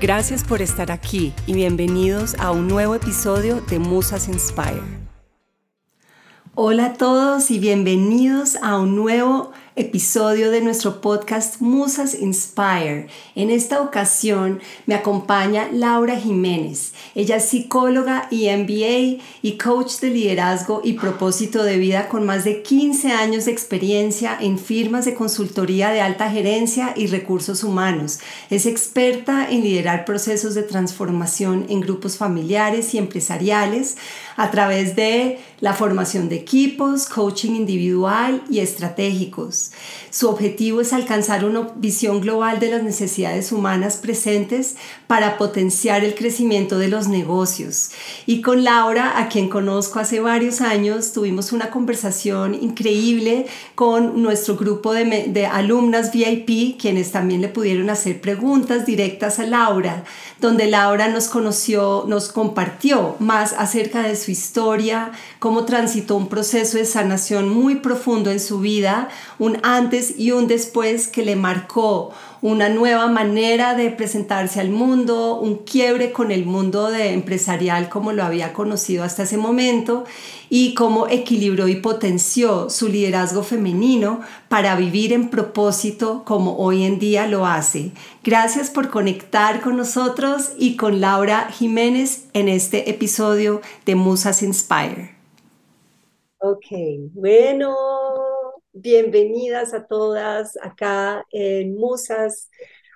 Gracias por estar aquí y bienvenidos a un nuevo episodio de Musas Inspire. Hola a todos y bienvenidos a un nuevo episodio de nuestro podcast Musas Inspire. En esta ocasión me acompaña Laura Jiménez. Ella es psicóloga y MBA y coach de liderazgo y propósito de vida con más de 15 años de experiencia en firmas de consultoría de alta gerencia y recursos humanos. Es experta en liderar procesos de transformación en grupos familiares y empresariales a través de la formación de equipos, coaching individual y estratégicos. Su objetivo es alcanzar una visión global de las necesidades humanas presentes para potenciar el crecimiento de los negocios. Y con Laura, a quien conozco hace varios años, tuvimos una conversación increíble con nuestro grupo de, alumnas VIP, quienes también le pudieron hacer preguntas directas a Laura, donde Laura nos conoció, nos compartió más acerca de su historia, cómo transitó un proceso de sanación muy profundo en su vida, un antes y un después que le marcó una nueva manera de presentarse al mundo, un quiebre con el mundo de empresarial como lo había conocido hasta ese momento y cómo equilibró y potenció su liderazgo femenino para vivir en propósito como hoy en día lo hace. Gracias por conectar con nosotros y con Laura Jiménez en este episodio de Musas Inspire. Ok, bueno, bienvenidas a todas acá en Musas,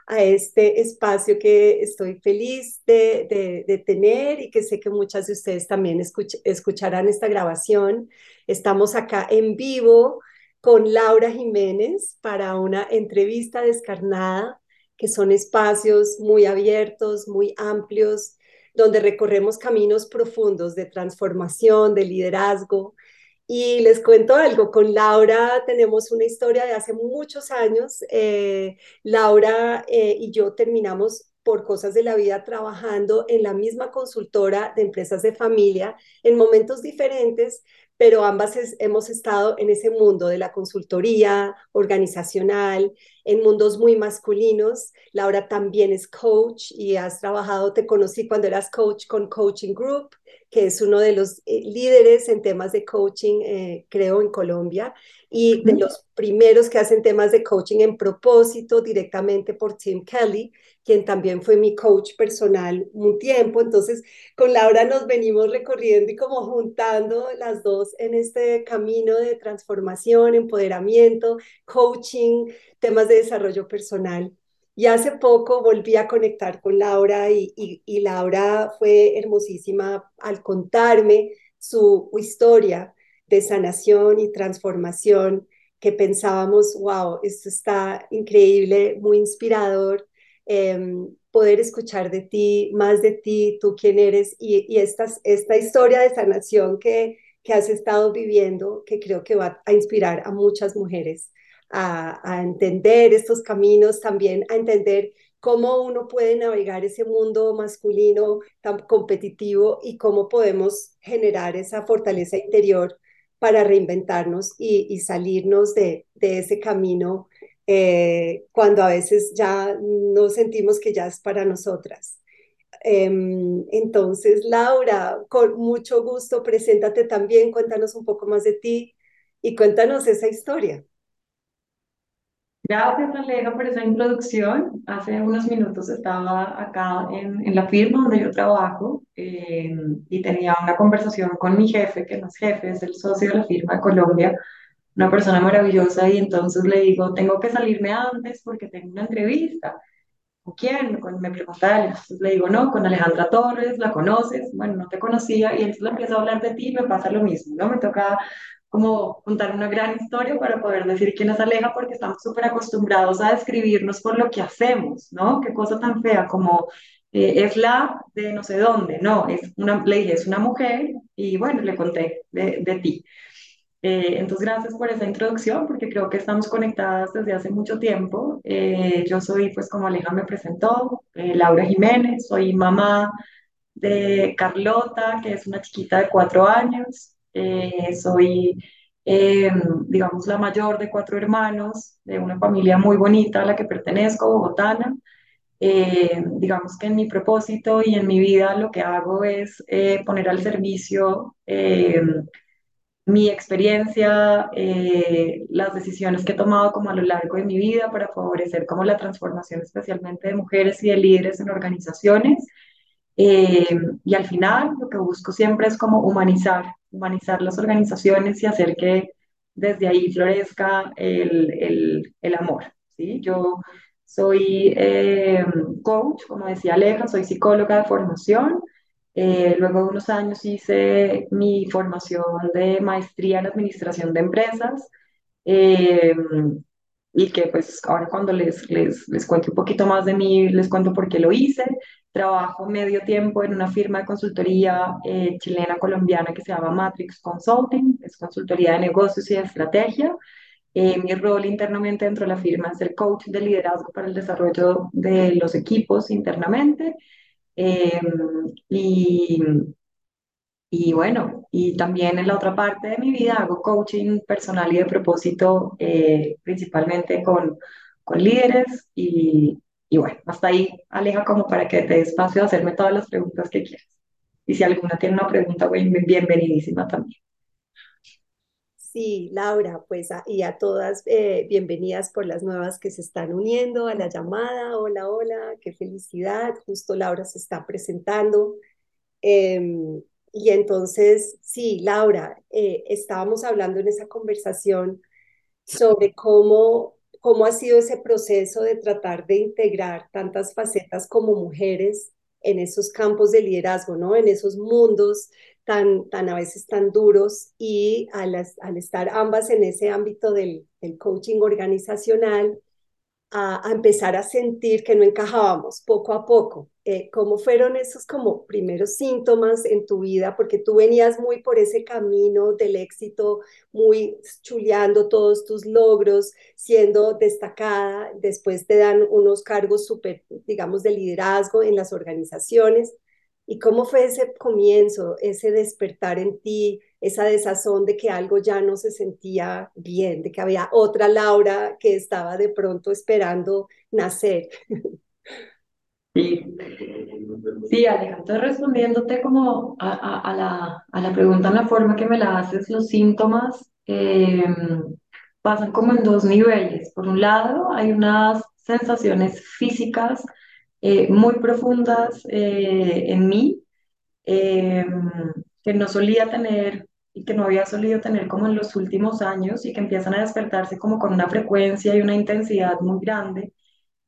a este espacio que estoy feliz de, tener y que sé que muchas de ustedes también escucharán esta grabación. Estamos acá en vivo con Laura Jiménez para una entrevista descarnada, que son espacios muy abiertos, muy amplios, donde recorremos caminos profundos de transformación, de liderazgo, y les cuento algo, con Laura tenemos una historia de hace muchos años. Eh, Laura eh, y yo terminamos por cosas de la vida trabajando en la misma consultora de empresas de familia en momentos diferentes, pero ambas hemos estado en ese mundo de la consultoría organizacional, en mundos muy masculinos. Laura también es coach y has trabajado, te conocí cuando eras coach con Coaching Group que es uno de los eh, líderes en temas de coaching, eh, creo, en Colombia, y de los primeros que hacen temas de coaching en propósito directamente por Tim Kelly, quien también fue mi coach personal un tiempo. Entonces, con Laura nos venimos recorriendo y como juntando las dos en este camino de transformación, empoderamiento, coaching, temas de desarrollo personal. Y hace poco volví a conectar con Laura y, Laura fue hermosísima al contarme su historia de sanación y transformación que pensábamos, wow, esto está increíble, muy inspirador, em, poder escuchar de ti, más de ti, tú quién eres y, y esta, esta historia de sanación que, que has estado viviendo, que creo que va a inspirar a muchas mujeres a, entender estos caminos, también a entender cómo uno puede navegar ese mundo masculino tan competitivo y cómo podemos generar esa fortaleza interior para reinventarnos y, salirnos de, ese camino eh, cuando a veces ya no sentimos que ya es para nosotras. Em, entonces, Laura, con mucho gusto, preséntate también, cuéntanos un poco más de ti y cuéntanos esa historia. Gracias, Aleja, por esa introducción. Hace unos minutos estaba acá en, en la firma donde yo trabajo eh, y tenía una conversación con mi jefe, que no es jefe, es el socio de la firma de Colombia, una persona maravillosa, y entonces le digo, tengo que salirme antes porque tengo una entrevista. ¿Con quién? me pregunta él. Entonces le digo, no, con Alejandra Torres, ¿la conoces? Bueno, no te conocía, y entonces le empiezo a hablar de ti y me pasa lo mismo, ¿no? Me toca como contar una gran historia para poder decir quién es Aleja, porque estamos súper acostumbrados a describirnos por lo que hacemos, ¿no? Qué cosa tan fea como eh, es la de no sé dónde, no, es una, le dije, es una mujer y bueno, le conté de, de ti. Eh, entonces, gracias por esa introducción, porque creo que estamos conectadas desde hace mucho tiempo. Eh, yo soy, pues como Aleja me presentó, Laura Jiménez, soy mamá de Carlota, que es una chiquita de cuatro años. Eh, soy, eh, digamos, la mayor de cuatro hermanos, de una familia muy bonita a la que pertenezco, bogotana. Eh, digamos que en mi propósito y en mi vida lo que hago es poner al servicio mi experiencia, las decisiones que he tomado como a lo largo de mi vida para favorecer como la transformación especialmente de mujeres y de líderes en organizaciones. Y al final lo que busco siempre es como humanizar humanizar las organizaciones y hacer que desde ahí florezca el, el, el amor. ¿sí? Yo soy eh, coach, como decía Aleja, soy psicóloga de formación. Eh, luego de unos años hice mi formación de maestría en administración de empresas. Eh, y que pues ahora cuando les, les, les cuento un poquito más de mí, les cuento por qué lo hice. Trabajo medio tiempo en una firma de consultoría eh, chilena colombiana que se llama Matrix Consulting, es consultoría de negocios y de estrategia. Eh, mi rol internamente dentro de la firma es ser coach de liderazgo para el desarrollo de los equipos internamente. Eh, y, y bueno, y también en la otra parte de mi vida hago coaching personal y de propósito, principalmente con, con líderes y, y bueno, hasta ahí, Aleja, como para que te dé espacio a hacerme todas las preguntas que quieras. Y si alguna tiene una pregunta, bienvenidísima también. Sí, Laura, pues y a todas eh, bienvenidas por las nuevas que se están uniendo a la llamada. Hola, hola, qué felicidad. Justo Laura se está presentando. Em, y entonces, sí, Laura, eh, estábamos hablando en esa conversación sobre cómo cómo ha sido ese proceso de tratar de integrar tantas facetas como mujeres en esos campos de liderazgo, ¿no? En esos mundos tan, tan a veces tan duros y al, al estar ambas en ese ámbito del, del coaching organizacional, a, empezar a sentir que no encajábamos poco a poco. Eh, ¿Cómo fueron esos como primeros síntomas en tu vida? Porque tú venías muy por ese camino del éxito, muy chuleando todos tus logros, siendo destacada, después te dan unos cargos súper, digamos, de liderazgo en las organizaciones. ¿Y cómo fue ese comienzo, ese despertar en ti, esa desazón de que algo ya no se sentía bien, de que había otra Laura que estaba de pronto esperando nacer? Sí, sí Alejandro, respondiéndote como a, la, a, la, pregunta en la forma que me la haces, los síntomas em, pasan como en dos niveles. Por un lado, hay unas sensaciones físicas eh, muy profundas eh, en mí, em, que no solía tener y que no había solido tener como en los últimos años y que empiezan a despertarse como con una frecuencia y una intensidad muy grande,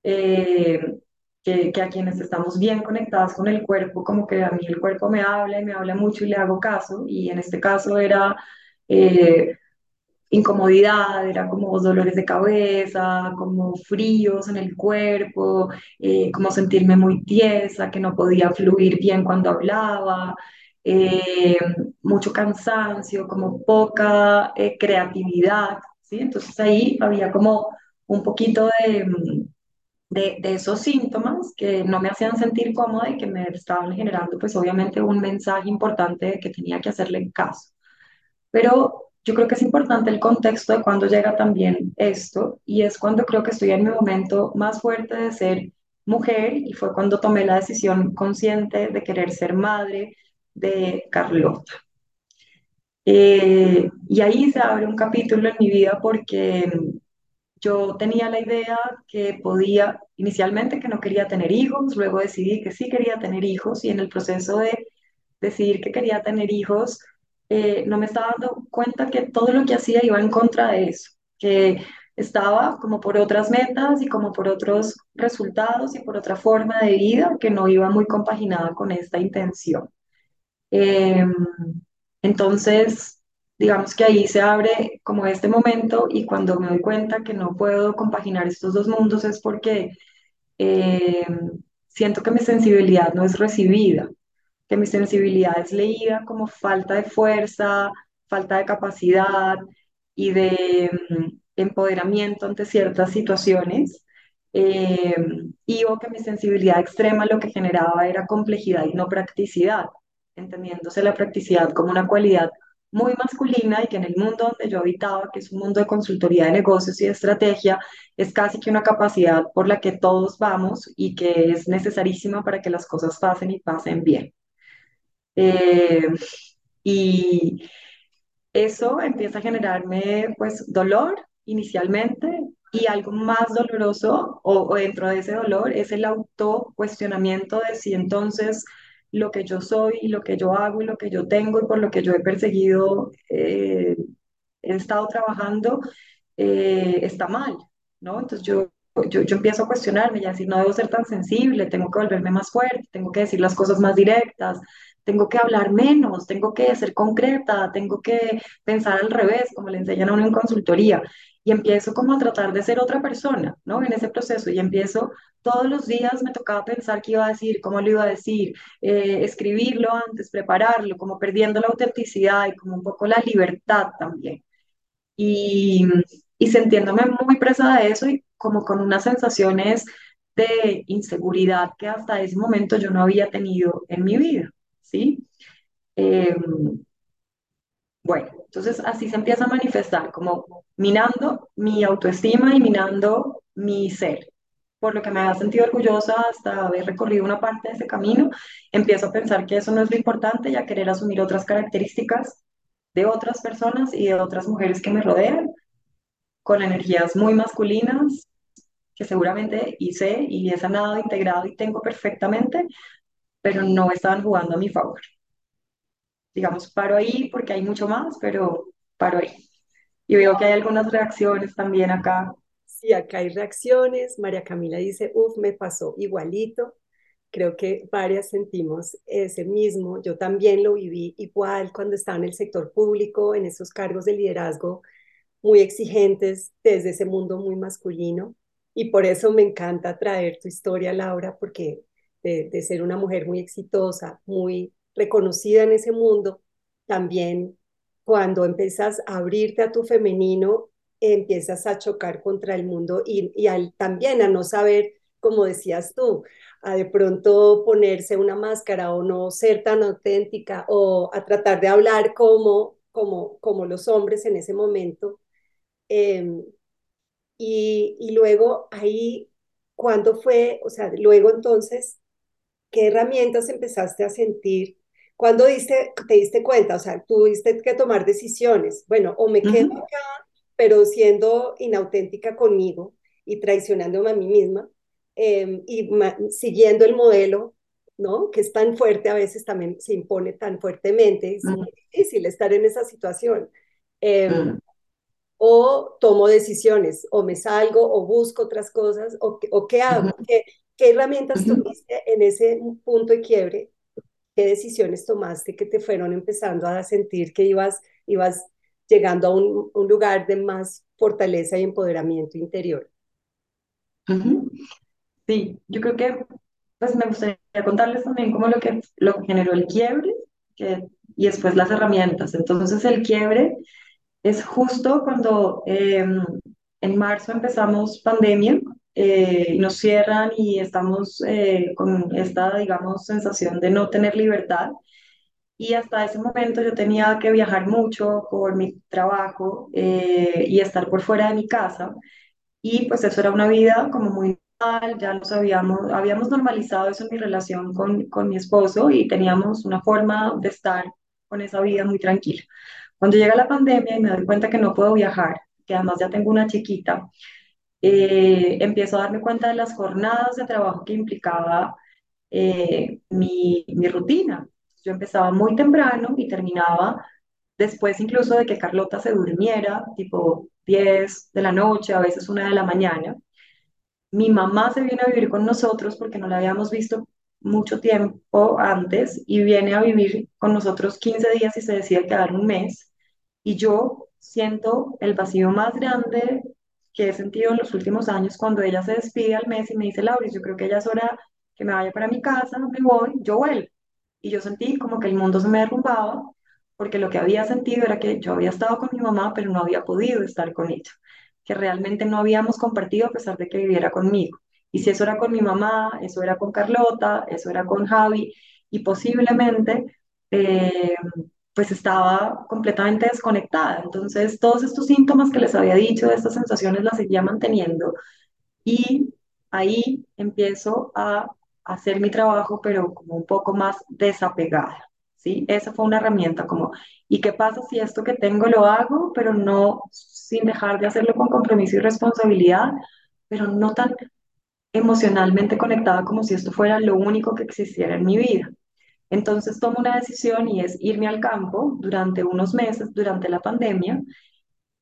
eh, que, que, a quienes estamos bien conectadas con el cuerpo, como que a mí el cuerpo me habla y me habla mucho y le hago caso, y en este caso era incomodidad, era como dolores de cabeza, como fríos en el cuerpo, eh, como sentirme muy tiesa, que no podía fluir bien cuando hablaba, eh, mucho cansancio, como poca eh, creatividad, ¿sí? Entonces ahí había como un poquito de, de, de, esos síntomas que no me hacían sentir cómoda y que me estaban generando pues obviamente un mensaje importante de que tenía que hacerle caso. Pero yo creo que es importante el contexto de cuando llega también esto y es cuando creo que estoy en mi momento más fuerte de ser mujer y fue cuando tomé la decisión consciente de querer ser madre de Carlota. Eh, y ahí se abre un capítulo en mi vida porque yo tenía la idea que podía, inicialmente que no quería tener hijos, luego decidí que sí quería tener hijos y en el proceso de decidir que quería tener hijos, eh, no me estaba dando cuenta que todo lo que hacía iba en contra de eso, que estaba como por otras metas y como por otros resultados y por otra forma de vida que no iba muy compaginada con esta intención. Em, entonces, digamos que ahí se abre como este momento y cuando me doy cuenta que no puedo compaginar estos dos mundos es porque em, siento que mi sensibilidad no es recibida que mi sensibilidad es leída como falta de fuerza, falta de capacidad y de mm, empoderamiento ante ciertas situaciones. Eh, y o que mi sensibilidad extrema lo que generaba era complejidad y no practicidad, entendiéndose la practicidad como una cualidad muy masculina y que en el mundo donde yo habitaba, que es un mundo de consultoría de negocios y de estrategia, es casi que una capacidad por la que todos vamos y que es necesarísima para que las cosas pasen y pasen bien. Eh, y eso empieza a generarme pues dolor inicialmente y algo más doloroso o, dentro de ese dolor es el autocuestionamiento de si entonces lo que yo soy y lo que yo hago y lo que yo tengo y por lo que yo he perseguido, eh, he estado trabajando, eh, está mal, ¿no? Entonces yo, yo, yo empiezo a cuestionarme y a decir, no debo ser tan sensible, tengo que volverme más fuerte, tengo que decir las cosas más directas, tengo que hablar menos, tengo que ser concreta, tengo que pensar al revés, como le enseñan a uno en consultoría. Y empiezo como a tratar de ser otra persona, ¿no? En ese proceso. Y empiezo, todos los días me tocaba pensar qué iba a decir, cómo lo iba a decir, eh, escribirlo antes, prepararlo, como perdiendo la autenticidad y como un poco la libertad también. Y, y sintiéndome muy presa de eso y como con unas sensaciones de inseguridad que hasta ese momento yo no había tenido en mi vida. ¿Sí? Em, bueno, entonces así se empieza a manifestar, como minando mi autoestima y minando mi ser. Por lo que me ha sentido orgullosa hasta haber recorrido una parte de ese camino, empiezo a pensar que eso no es lo importante y a querer asumir otras características de otras personas y de otras mujeres que me rodean, con energías muy masculinas, que seguramente hice y he sanado, integrado y tengo perfectamente, pero no estaban jugando a mi favor. Digamos, paro ahí porque hay mucho más, pero paro ahí. Y veo que hay algunas reacciones también acá. Sí, acá hay reacciones. María Camila dice, uff, me pasó igualito. Creo que varias sentimos ese mismo. Yo también lo viví igual cuando estaba en el sector público, en esos cargos de liderazgo muy exigentes desde ese mundo muy masculino. Y por eso me encanta traer tu historia, Laura, porque de, ser una mujer muy exitosa, muy reconocida en ese mundo, también cuando empiezas a abrirte a tu femenino, empiezas a chocar contra el mundo y, también a no saber, como decías tú, a de pronto ponerse una máscara o no ser tan auténtica o a tratar de hablar como, como, como los hombres en ese momento. Em, y, y luego ahí, cuando fue, o sea, luego entonces ¿qué herramientas empezaste a sentir? cuando diste, te diste cuenta? O sea, tuviste que tomar decisiones. Bueno, o me quedo acá, pero siendo inauténtica conmigo y traicionándome a mí misma em, y siguiendo el modelo, ¿no? Que es tan fuerte, a veces también se impone tan fuertemente, es muy difícil estar en esa situación. Em, o tomo decisiones, o me salgo, o busco otras cosas, o, o qué hago, ¿Qué herramientas tuviste en ese punto de quiebre? ¿Qué decisiones tomaste que te fueron empezando a sentir que ibas, ibas llegando a un, un lugar de más fortaleza y empoderamiento interior? Sí, yo creo que pues me gustaría contarles también cómo lo que, lo que generó el quiebre que, y después las herramientas. Entonces el quiebre es justo cuando em, en marzo empezamos pandemia eh, nos cierran y estamos eh, con esta, digamos, sensación de no tener libertad. y hasta ese momento yo tenía que viajar mucho por mi trabajo eh, y estar por fuera de mi casa. Y pues eso era una vida como muy normal, ya nos habíamos, habíamos normalizado eso en mi relación con, con mi esposo y teníamos una forma de estar con esa vida muy tranquila. Cuando llega la pandemia y me doy cuenta que no puedo viajar, que además ya tengo una chiquita, eh, empiezo a darme cuenta de las jornadas de trabajo que implicaba eh, mi, rutina. Yo empezaba muy temprano y terminaba después incluso de que Carlota se durmiera, tipo 10 de la noche, a veces una de la mañana. Mi mamá se viene a vivir con nosotros porque no la habíamos visto mucho tiempo antes y viene a vivir con nosotros 15 días y se decide quedar un mes. Y yo siento el vacío más grande que he sentido en los últimos años cuando ella se despide al mes y me dice, Lauris, yo creo que ya es hora que me vaya para mi casa, me voy, yo vuelvo. Y yo sentí como que el mundo se me derrumbaba porque lo que había sentido era que yo había estado con mi mamá, pero no había podido estar con ella, que realmente no habíamos compartido a pesar de que viviera conmigo. Y si eso era con mi mamá, eso era con Carlota, eso era con Javi, y posiblemente eh, pues estaba completamente desconectada. Entonces, todos estos síntomas que les había dicho, estas sensaciones, las seguía manteniendo. Y ahí empiezo a hacer mi trabajo, pero como un poco más desapegada. ¿Sí? Esa fue una herramienta como, ¿y qué pasa si esto que tengo lo hago, pero no sin dejar de hacerlo con compromiso y responsabilidad, pero no tan emocionalmente conectada como si esto fuera lo único que existiera en mi vida? Entonces tomo una decisión y es irme al campo durante unos meses, durante la pandemia,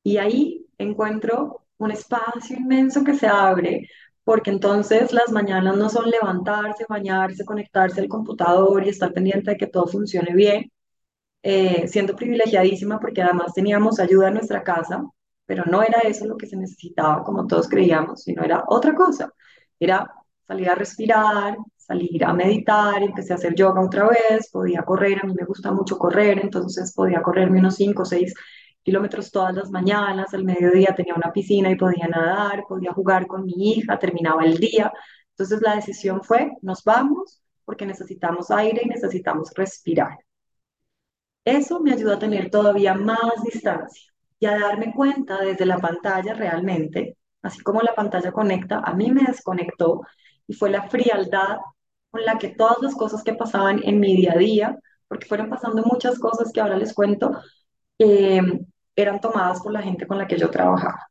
y ahí encuentro un espacio inmenso que se abre, porque entonces las mañanas no son levantarse, bañarse, conectarse al computador y estar pendiente de que todo funcione bien, eh, siendo privilegiadísima porque además teníamos ayuda en nuestra casa, pero no era eso lo que se necesitaba como todos creíamos, sino era otra cosa, era salir a respirar, salir a meditar, empecé a hacer yoga otra vez, podía correr, a mí me gusta mucho correr, entonces podía correrme unos 5 o 6 kilómetros todas las mañanas, al mediodía tenía una piscina y podía nadar, podía jugar con mi hija, terminaba el día. Entonces la decisión fue, nos vamos porque necesitamos aire y necesitamos respirar. Eso me ayudó a tener todavía más distancia y a darme cuenta desde la pantalla realmente, así como la pantalla conecta, a mí me desconectó y fue la frialdad con la que todas las cosas que pasaban en mi día a día, porque fueron pasando muchas cosas que ahora les cuento, eh, eran tomadas por la gente con la que yo trabajaba.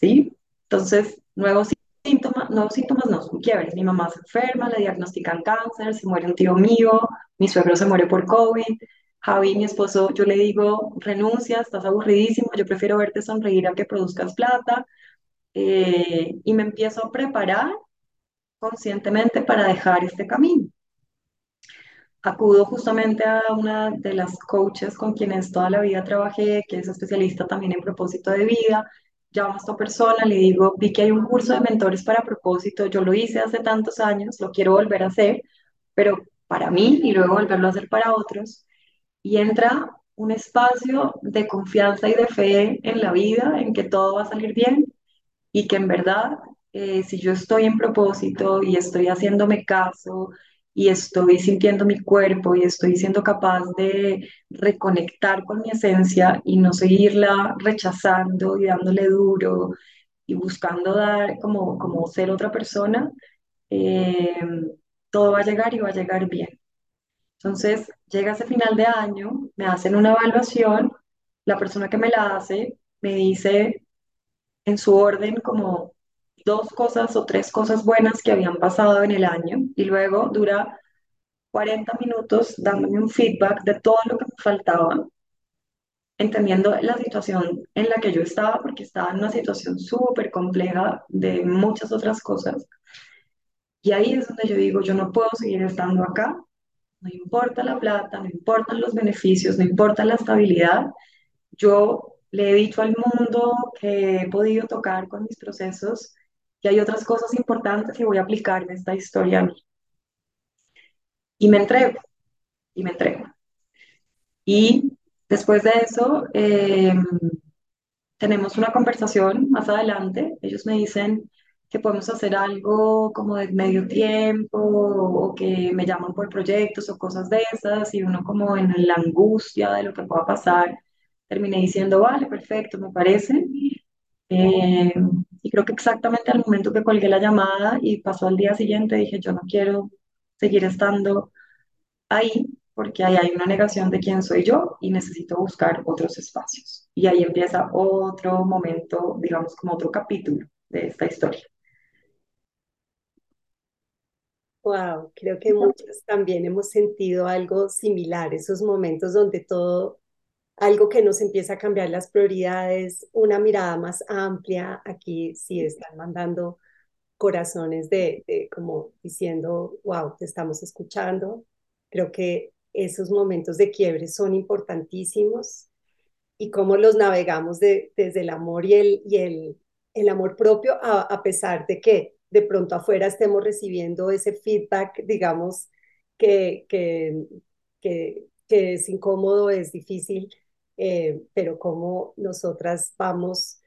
¿Sí? Entonces, nuevos síntomas, nuevos síntomas no, son quiebres. Mi mamá se enferma, le diagnostican cáncer, se muere un tío mío, mi suegro se muere por COVID. Javi, mi esposo, yo le digo, renuncia, estás aburridísimo, yo prefiero verte sonreír a que produzcas plata. Eh, y me empiezo a preparar conscientemente para dejar este camino. Acudo justamente a una de las coaches con quienes toda la vida trabajé, que es especialista también en propósito de vida. Llamo a esta persona, le digo, vi que hay un curso de mentores para propósito, yo lo hice hace tantos años, lo quiero volver a hacer, pero para mí y luego volverlo a hacer para otros. Y entra un espacio de confianza y de fe en la vida, en que todo va a salir bien y que en verdad, eh, si yo estoy en propósito y estoy haciéndome caso y estoy sintiendo mi cuerpo y estoy siendo capaz de reconectar con mi esencia y no seguirla rechazando y dándole duro y buscando dar como, como ser otra persona, eh, todo va a llegar y va a llegar bien. Entonces, llega ese final de año, me hacen una evaluación, la persona que me la hace me dice en su orden como dos cosas o tres cosas buenas que habían pasado en el año y luego dura 40 minutos dándome un feedback de todo lo que me faltaba, entendiendo la situación en la que yo estaba, porque estaba en una situación súper compleja de muchas otras cosas. Y ahí es donde yo digo, yo no puedo seguir estando acá, no importa la plata, no importan los beneficios, no importa la estabilidad, yo le he dicho al mundo que he podido tocar con mis procesos y hay otras cosas importantes que voy a aplicar en esta historia a mí. Y me entrego, y me entrego. Y después de eso, eh, tenemos una conversación más adelante. Ellos me dicen, que podemos hacer algo como de medio tiempo o que me llaman por proyectos o cosas de esas y uno como en la angustia de lo que pueda pasar, terminé diciendo, vale, perfecto, me parece. Eh, y creo que exactamente al momento que colgué la llamada y pasó al día siguiente, dije, yo no quiero seguir estando ahí porque ahí hay una negación de quién soy yo y necesito buscar otros espacios. Y ahí empieza otro momento, digamos, como otro capítulo de esta historia. Wow, creo que muchos también hemos sentido algo similar, esos momentos donde todo, algo que nos empieza a cambiar las prioridades, una mirada más amplia, aquí sí están mandando corazones de, de como diciendo, wow, te estamos escuchando. Creo que esos momentos de quiebre son importantísimos y cómo los navegamos de, desde el amor y el, y el, el amor propio, a, a pesar de que de pronto afuera estemos recibiendo ese feedback, digamos, que, que, que, que es incómodo, es difícil, eh, pero cómo nosotras vamos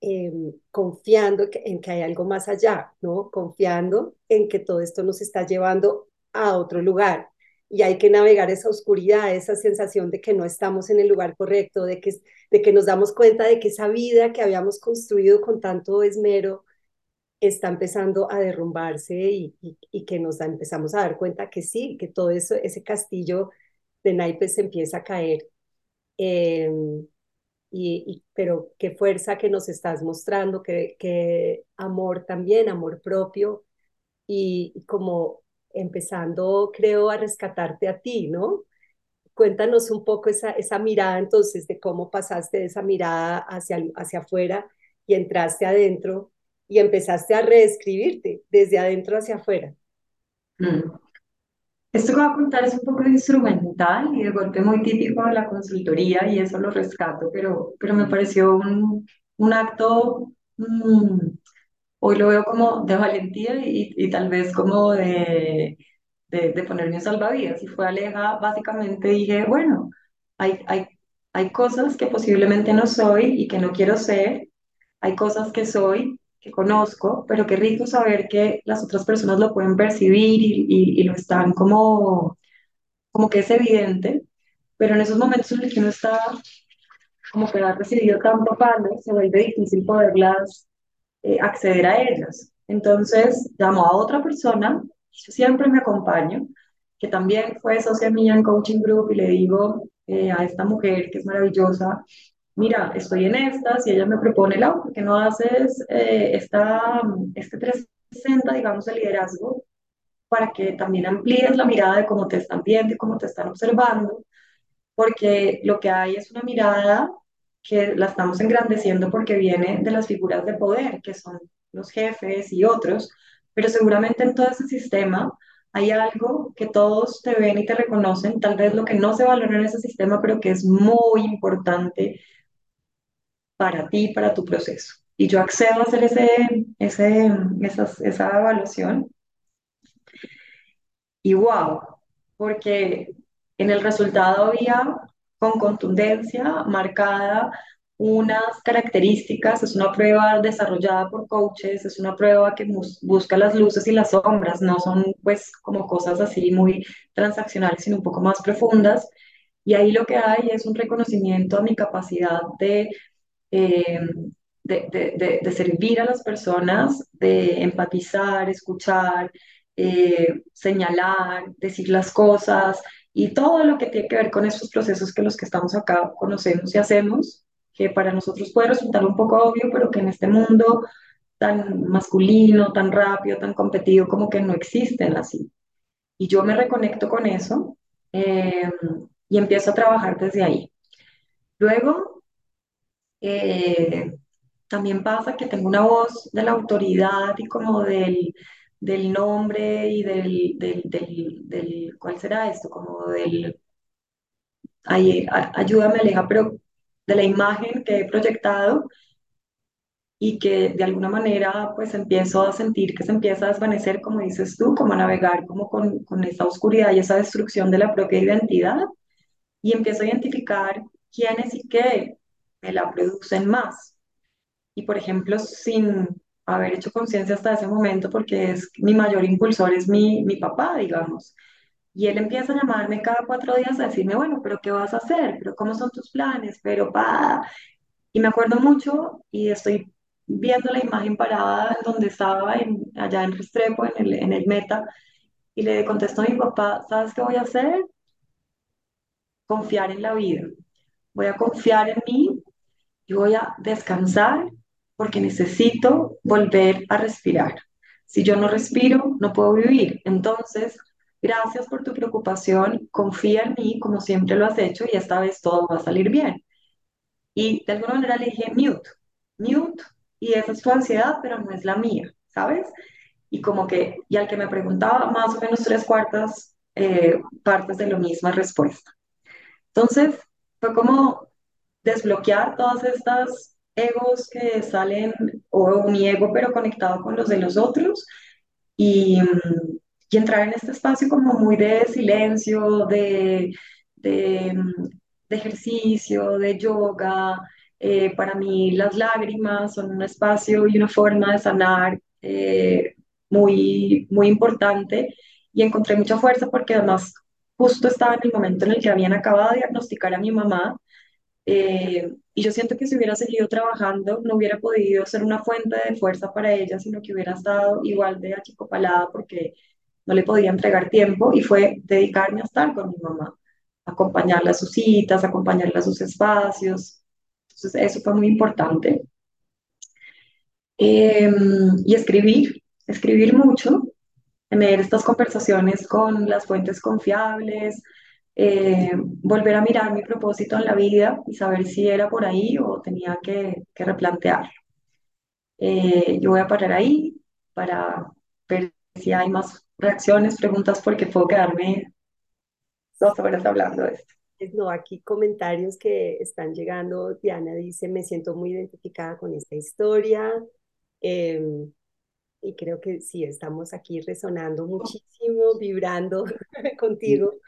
eh, confiando en que hay algo más allá, ¿no? Confiando en que todo esto nos está llevando a otro lugar, y hay que navegar esa oscuridad, esa sensación de que no estamos en el lugar correcto, de que, de que nos damos cuenta de que esa vida que habíamos construido con tanto esmero está empezando a derrumbarse y, que nos empezamos a dar cuenta que sí, que todo eso, ese castillo de naipes se empieza a caer. Eh, y, pero qué fuerza que nos estás mostrando, qué, qué amor también, amor propio y como empezando, creo, a rescatarte a ti, ¿no? Cuéntanos un poco esa, esa mirada entonces de cómo pasaste de esa mirada hacia, hacia afuera y entraste adentro y empezaste a reescribirte desde adentro hacia afuera. Mm. Esto que voy a contar es un poco instrumental y de golpe muy típico de la consultoría y eso lo rescato, pero, pero me pareció un, un acto mm, hoy lo veo como de valentía y, y tal vez como de, de, de, ponerme un salvavidas. Y fue Aleja, básicamente dije, bueno, hay, hay, hay cosas que posiblemente no soy y que no quiero ser, hay cosas que soy, que conozco, pero qué rico saber que las otras personas lo pueden percibir y, y, y lo están como, como que es evidente, pero en esos momentos en los que uno está como que ha recibido tanto palo, se vuelve difícil poderlas eh, acceder a ellas. Entonces llamo a otra persona, yo siempre me acompaño, que también fue socia mía en Coaching Group y le digo eh, a esta mujer que es maravillosa, mira, estoy en estas y ella me propone, la ¿por qué no haces eh, esta, este 360, digamos, de liderazgo para que también amplíes la mirada de cómo te están viendo y cómo te están observando? Porque lo que hay es una mirada que la estamos engrandeciendo porque viene de las figuras de poder, que son los jefes y otros, pero seguramente en todo ese sistema hay algo que todos te ven y te reconocen, tal vez lo que no se valora en ese sistema, pero que es muy importante para ti, para tu proceso. Y yo accedo a hacer ese, ese, esa evaluación. Y wow, porque en el resultado había con contundencia, marcada, unas características, es una prueba desarrollada por coaches, es una prueba que busca las luces y las sombras, no son pues como cosas así muy transaccionales, sino un poco más profundas. Y ahí lo que hay es un reconocimiento a mi capacidad de, eh, de, de, servir a las personas, de empatizar, escuchar, eh, señalar, decir las cosas, y todo lo que tiene que ver con estos procesos que los que estamos acá conocemos y hacemos, que para nosotros puede resultar un poco obvio, pero que en este mundo tan masculino, tan rápido, tan competido, como que no existen así. Y yo me reconecto con eso eh, y empiezo a trabajar desde ahí. Luego, eh, también pasa que tengo una voz de la autoridad y como del, del nombre y del, del, del, ¿cuál será esto? Como del, ay, ayúdame Aleja, pero de la imagen que he proyectado y que de alguna manera pues empiezo a sentir que se empieza a desvanecer, como dices tú, como a navegar como con, con esa oscuridad y esa destrucción de la propia identidad y empiezo a identificar quiénes y qué me la producen más. Y por ejemplo, sin haber hecho conciencia hasta ese momento porque es mi mayor impulsor, es mi, mi papá, digamos. Y él empieza a llamarme cada cuatro días a decirme, bueno, pero ¿qué vas a hacer? ¿Pero cómo son tus planes? Pero pa... Y me acuerdo mucho y estoy viendo la imagen parada donde estaba, en, allá en Restrepo, en el, en el Meta, y le contesto a mi papá, ¿sabes qué voy a hacer? Confiar en la vida. Voy a confiar en mí y voy a descansar porque necesito volver a respirar. Si yo no respiro, no puedo vivir. Entonces, gracias por tu preocupación, confía en mí como siempre lo has hecho y esta vez todo va a salir bien. Y de alguna manera le dije, mute, mute, y esa es tu ansiedad, pero no es la mía, ¿sabes? Y como que, y al que me preguntaba, más o menos tres cuartas eh, partes de la misma respuesta. Entonces, fue como desbloquear todas estas egos que salen, o mi ego, pero conectado con los de los otros, y, entrar en este espacio como muy de silencio, de, de, de ejercicio, de yoga. Eh, para mí las lágrimas son un espacio y una forma de sanar eh, muy, muy importante y encontré mucha fuerza porque además justo estaba en el momento en el que habían acabado de diagnosticar a mi mamá eh, y yo siento que si hubiera seguido trabajando no hubiera podido ser una fuente de fuerza para ella, sino que hubiera estado igual de achicopalada porque no le podía entregar tiempo y fue dedicarme a estar con mi mamá, acompañarla a sus citas, acompañarla a sus espacios. Entonces eso fue muy importante. Eh, y escribir, escribir mucho, tener estas conversaciones con las fuentes confiables, eh, volver a mirar mi propósito en la vida y saber si era por ahí o tenía que, que replantearlo. Eh, yo voy a parar ahí para ver si hay más reacciones, preguntas, porque puedo quedarme dos horas hablando de esto. No, aquí comentarios que están llegando. Diana dice, me siento muy identificada con esta historia. Em, y creo que sí, estamos aquí resonando muchísimo, vibrando contigo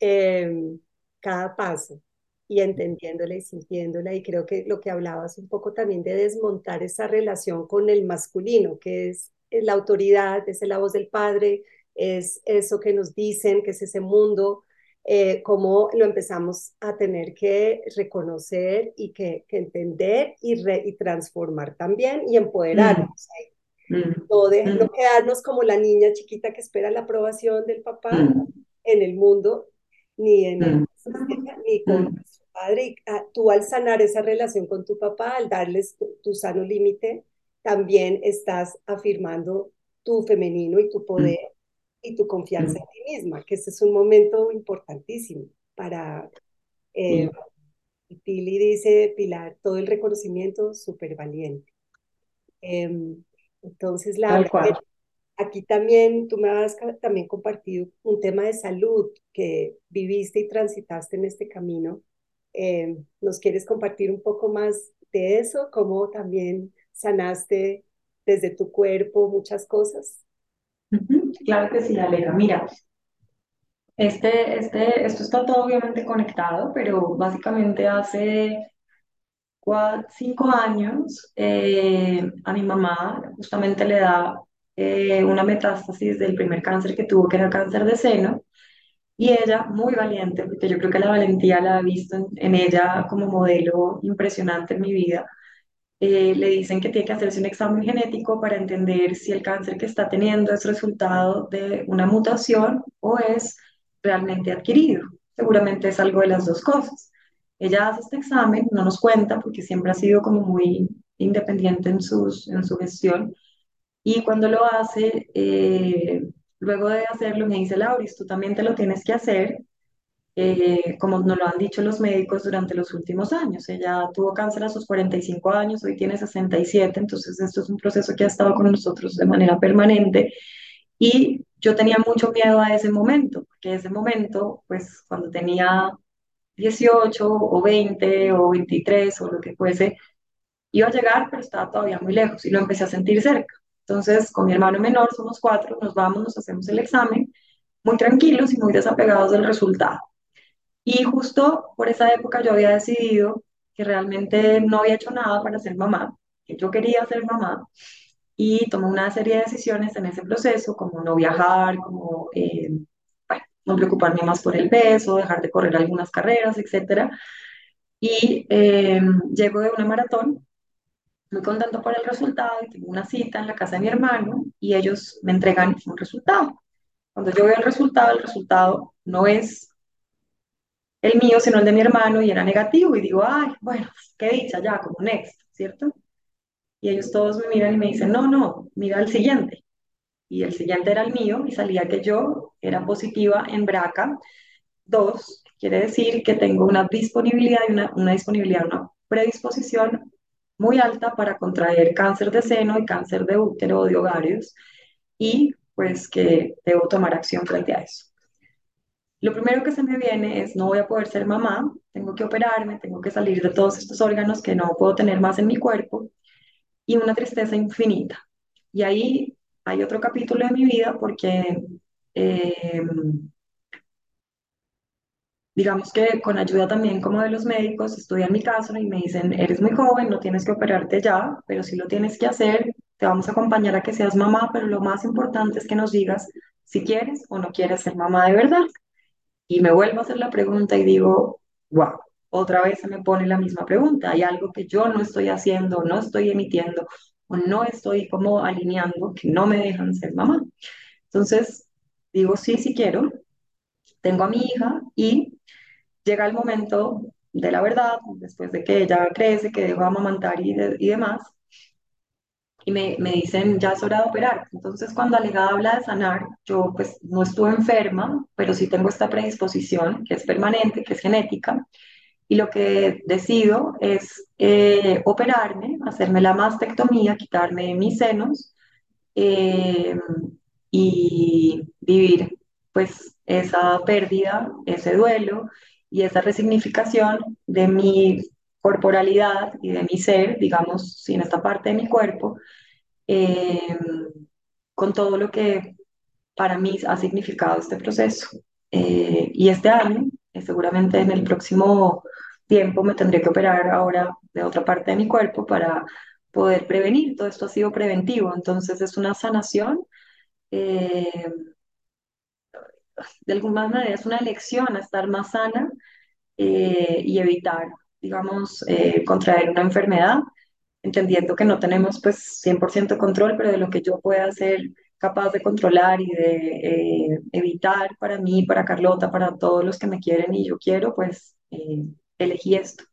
eh, cada paso y entendiéndola y sintiéndola. Y creo que lo que hablabas un poco también de desmontar esa relación con el masculino, que es la autoridad, es la voz del padre, es eso que nos dicen, que es ese mundo, eh, cómo lo empezamos a tener que reconocer y que, que entender y, y, transformar también y empoderarnos. Mm. No, de, no quedarnos como la niña chiquita que espera la aprobación del papá mm. en el mundo, ni en el, ni con su padre. Y ah, tú al sanar esa relación con tu papá, al darles tu, sano límite, también estás afirmando tu femenino y tu poder y tu confianza en ti misma, que ese es un momento importantísimo para... Eh, Pili dice, Pilar, todo el reconocimiento súper valiente. Em, entonces, la aquí también tú me has también compartido un tema de salud que viviste y transitaste en este camino. Eh, ¿Nos quieres compartir un poco más de eso? ¿Cómo también sanaste desde tu cuerpo muchas cosas? Claro que sí, Aleja. Mira, este, este, esto está todo obviamente conectado, pero básicamente hace cuatro, cinco años eh, a mi mamá justamente le da eh, una metástasis del primer cáncer que tuvo, que era cáncer de seno, y ella, muy valiente, porque yo creo que la valentía la he visto en, ella como modelo impresionante en mi vida, eh, le dicen que tiene que hacerse un examen genético para entender si el cáncer que está teniendo es resultado de una mutación o es realmente adquirido. Seguramente es algo de las dos cosas. Ella hace este examen, no nos cuenta porque siempre ha sido como muy independiente en, sus, en su gestión, y cuando lo hace, eh, luego de hacerlo, me dice, Lauris, tú también te lo tienes que hacer, eh, como nos lo han dicho los médicos durante los últimos años. Ella tuvo cáncer a sus 45 años, hoy tiene 67, entonces esto es un proceso que ha estado con nosotros de manera permanente. Y yo tenía mucho miedo a ese momento, porque ese momento, pues cuando tenía 18 o 20 o 23 o lo que fuese, iba a llegar, pero estaba todavía muy lejos y lo empecé a sentir cerca. Entonces, con mi hermano menor, somos cuatro, nos vamos, nos hacemos el examen, muy tranquilos y muy desapegados del resultado. Y justo por esa época yo había decidido que realmente no había hecho nada para ser mamá, que yo quería ser mamá. y tomé una serie de decisiones en ese proceso, como no viajar, como eh, no preocuparme más por el peso, dejar de correr algunas carreras, etc. Y eh, llego de una maratón, muy contento por el resultado, y tengo una cita en la casa de mi hermano y ellos me entregan un resultado. Cuando yo veo el resultado, el resultado no es el mío, sino el de mi hermano, y era negativo, y digo, ay, bueno, qué dicha, ya, como next, ¿cierto? Y ellos todos me miran y me dicen, no, no, mira el siguiente. Y el siguiente era el mío y salía que yo era positiva en BRCA. Dos, quiere decir que tengo una disponibilidad y una, una disponibilidad, una predisposición muy alta para contraer cáncer de seno y cáncer de útero o de ovarios y pues que debo tomar acción frente a eso. Lo primero que se me viene es no voy a poder ser mamá, tengo que operarme, tengo que salir de todos estos órganos que no puedo tener más en mi cuerpo y una tristeza infinita. Y ahí hay otro capítulo de mi vida porque eh, digamos que con ayuda también como de los médicos, estudian mi caso y me dicen, eres muy joven, no tienes que operarte ya, pero si lo tienes que hacer, te vamos a acompañar a que seas mamá, pero lo más importante es que nos digas si quieres o no quieres ser mamá de verdad. Y me vuelvo a hacer la pregunta y digo, wow, otra vez se me pone la misma pregunta. Hay algo que yo no estoy haciendo, no estoy emitiendo o no estoy como alineando que no me dejan ser mamá. Entonces, digo, sí, sí quiero. Tengo a mi hija y llega el momento de la verdad, después de que ella crece, que dejo amamantar y, y demás, y me, me, dicen, ya es hora de operar. Entonces, cuando Alegada habla de sanar, yo pues no estuve enferma, pero sí tengo esta predisposición que es permanente, que es genética, y lo que decido es eh, operarme, hacerme la mastectomía, quitarme mis senos eh, y vivir pues esa pérdida, ese duelo y esa resignificación de mi corporalidad y de mi ser, digamos, sin esta parte de mi cuerpo, eh, con todo lo que para mí ha significado este proceso. y este año, seguramente en el próximo tiempo me tendré que operar ahora de otra parte de mi cuerpo para poder prevenir. Todo esto ha sido preventivo, entonces es una sanación. Eh, de alguna manera es una elección a estar más sana eh, y evitar, digamos, eh, contraer una enfermedad, entendiendo que no tenemos pues 100% control, pero de lo que yo pueda ser capaz de controlar y de evitar para mí, para Carlota, para todos los que me quieren y yo quiero, pues elegí esto,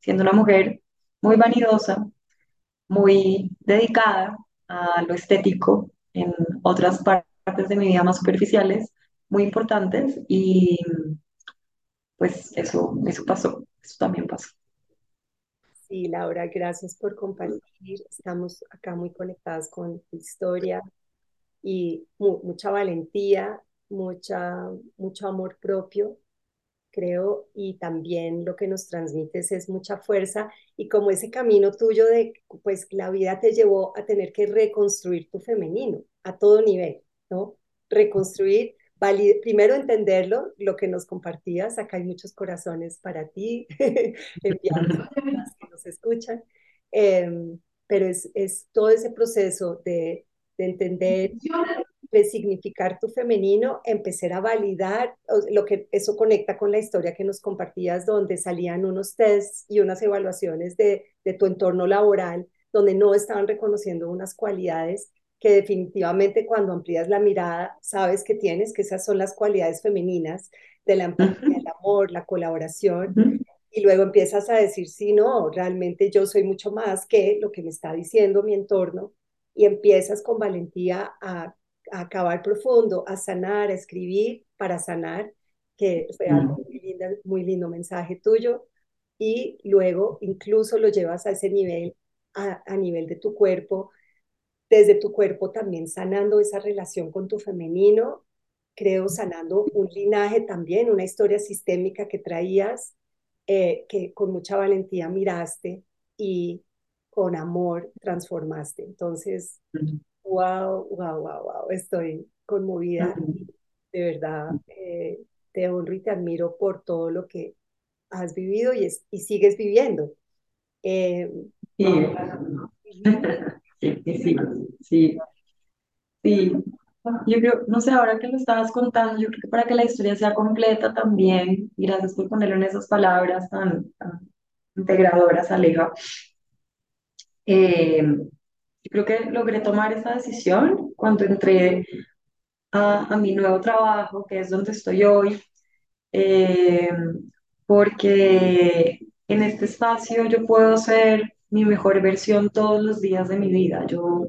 siendo una mujer muy vanidosa, muy dedicada a lo estético en otras partes de mi vida más superficiales, muy importantes y pues eso, eso pasó, eso también pasó. Sí, Laura, gracias por compartir. Estamos acá muy conectadas con tu historia y mucha valentía, mucha, mucho amor propio creo, y también lo que nos transmites es mucha fuerza y como ese camino tuyo de, pues la vida te llevó a tener que reconstruir tu femenino a todo nivel, ¿no? Reconstruir, primero entenderlo, lo que nos compartías, acá hay muchos corazones para ti, enviados que nos escuchan, em, pero es, es todo ese proceso de, de entender resignificar tu femenino, empezar a validar lo que eso conecta con la historia que nos compartías, donde salían unos tests y unas evaluaciones de, de tu entorno laboral, donde no estaban reconociendo unas cualidades que definitivamente cuando amplías la mirada sabes que tienes, que esas son las cualidades femeninas de la empatía, el amor, la colaboración. Y luego empiezas a decir, sí, no, realmente yo soy mucho más que lo que me está diciendo mi entorno. Y empiezas con valentía a a acabar profundo, a sanar, a escribir para sanar, que fue algo muy, lindo mensaje tuyo, y luego incluso lo llevas a ese nivel, a, a nivel de tu cuerpo, desde tu cuerpo también sanando esa relación con tu femenino, creo sanando un linaje también, una historia sistémica que traías, eh, que con mucha valentía miraste y con amor transformaste. Entonces, Wow, wow, wow, wow. Estoy conmovida. De verdad, eh, te honro y te admiro por todo lo que has vivido y, y sigues viviendo. Eh, sí, sí, sí, sí. Yo creo, no sé, ahora que lo estabas contando, yo creo que para que la historia sea completa también, gracias por ponerlo en esas palabras tan, tan integradoras, Aleja, eh, yo creo que logré tomar esa decisión cuando entré a, a mi nuevo trabajo, que es donde estoy hoy, eh, porque en este espacio yo puedo ser mi mejor versión todos los días de mi vida. Yo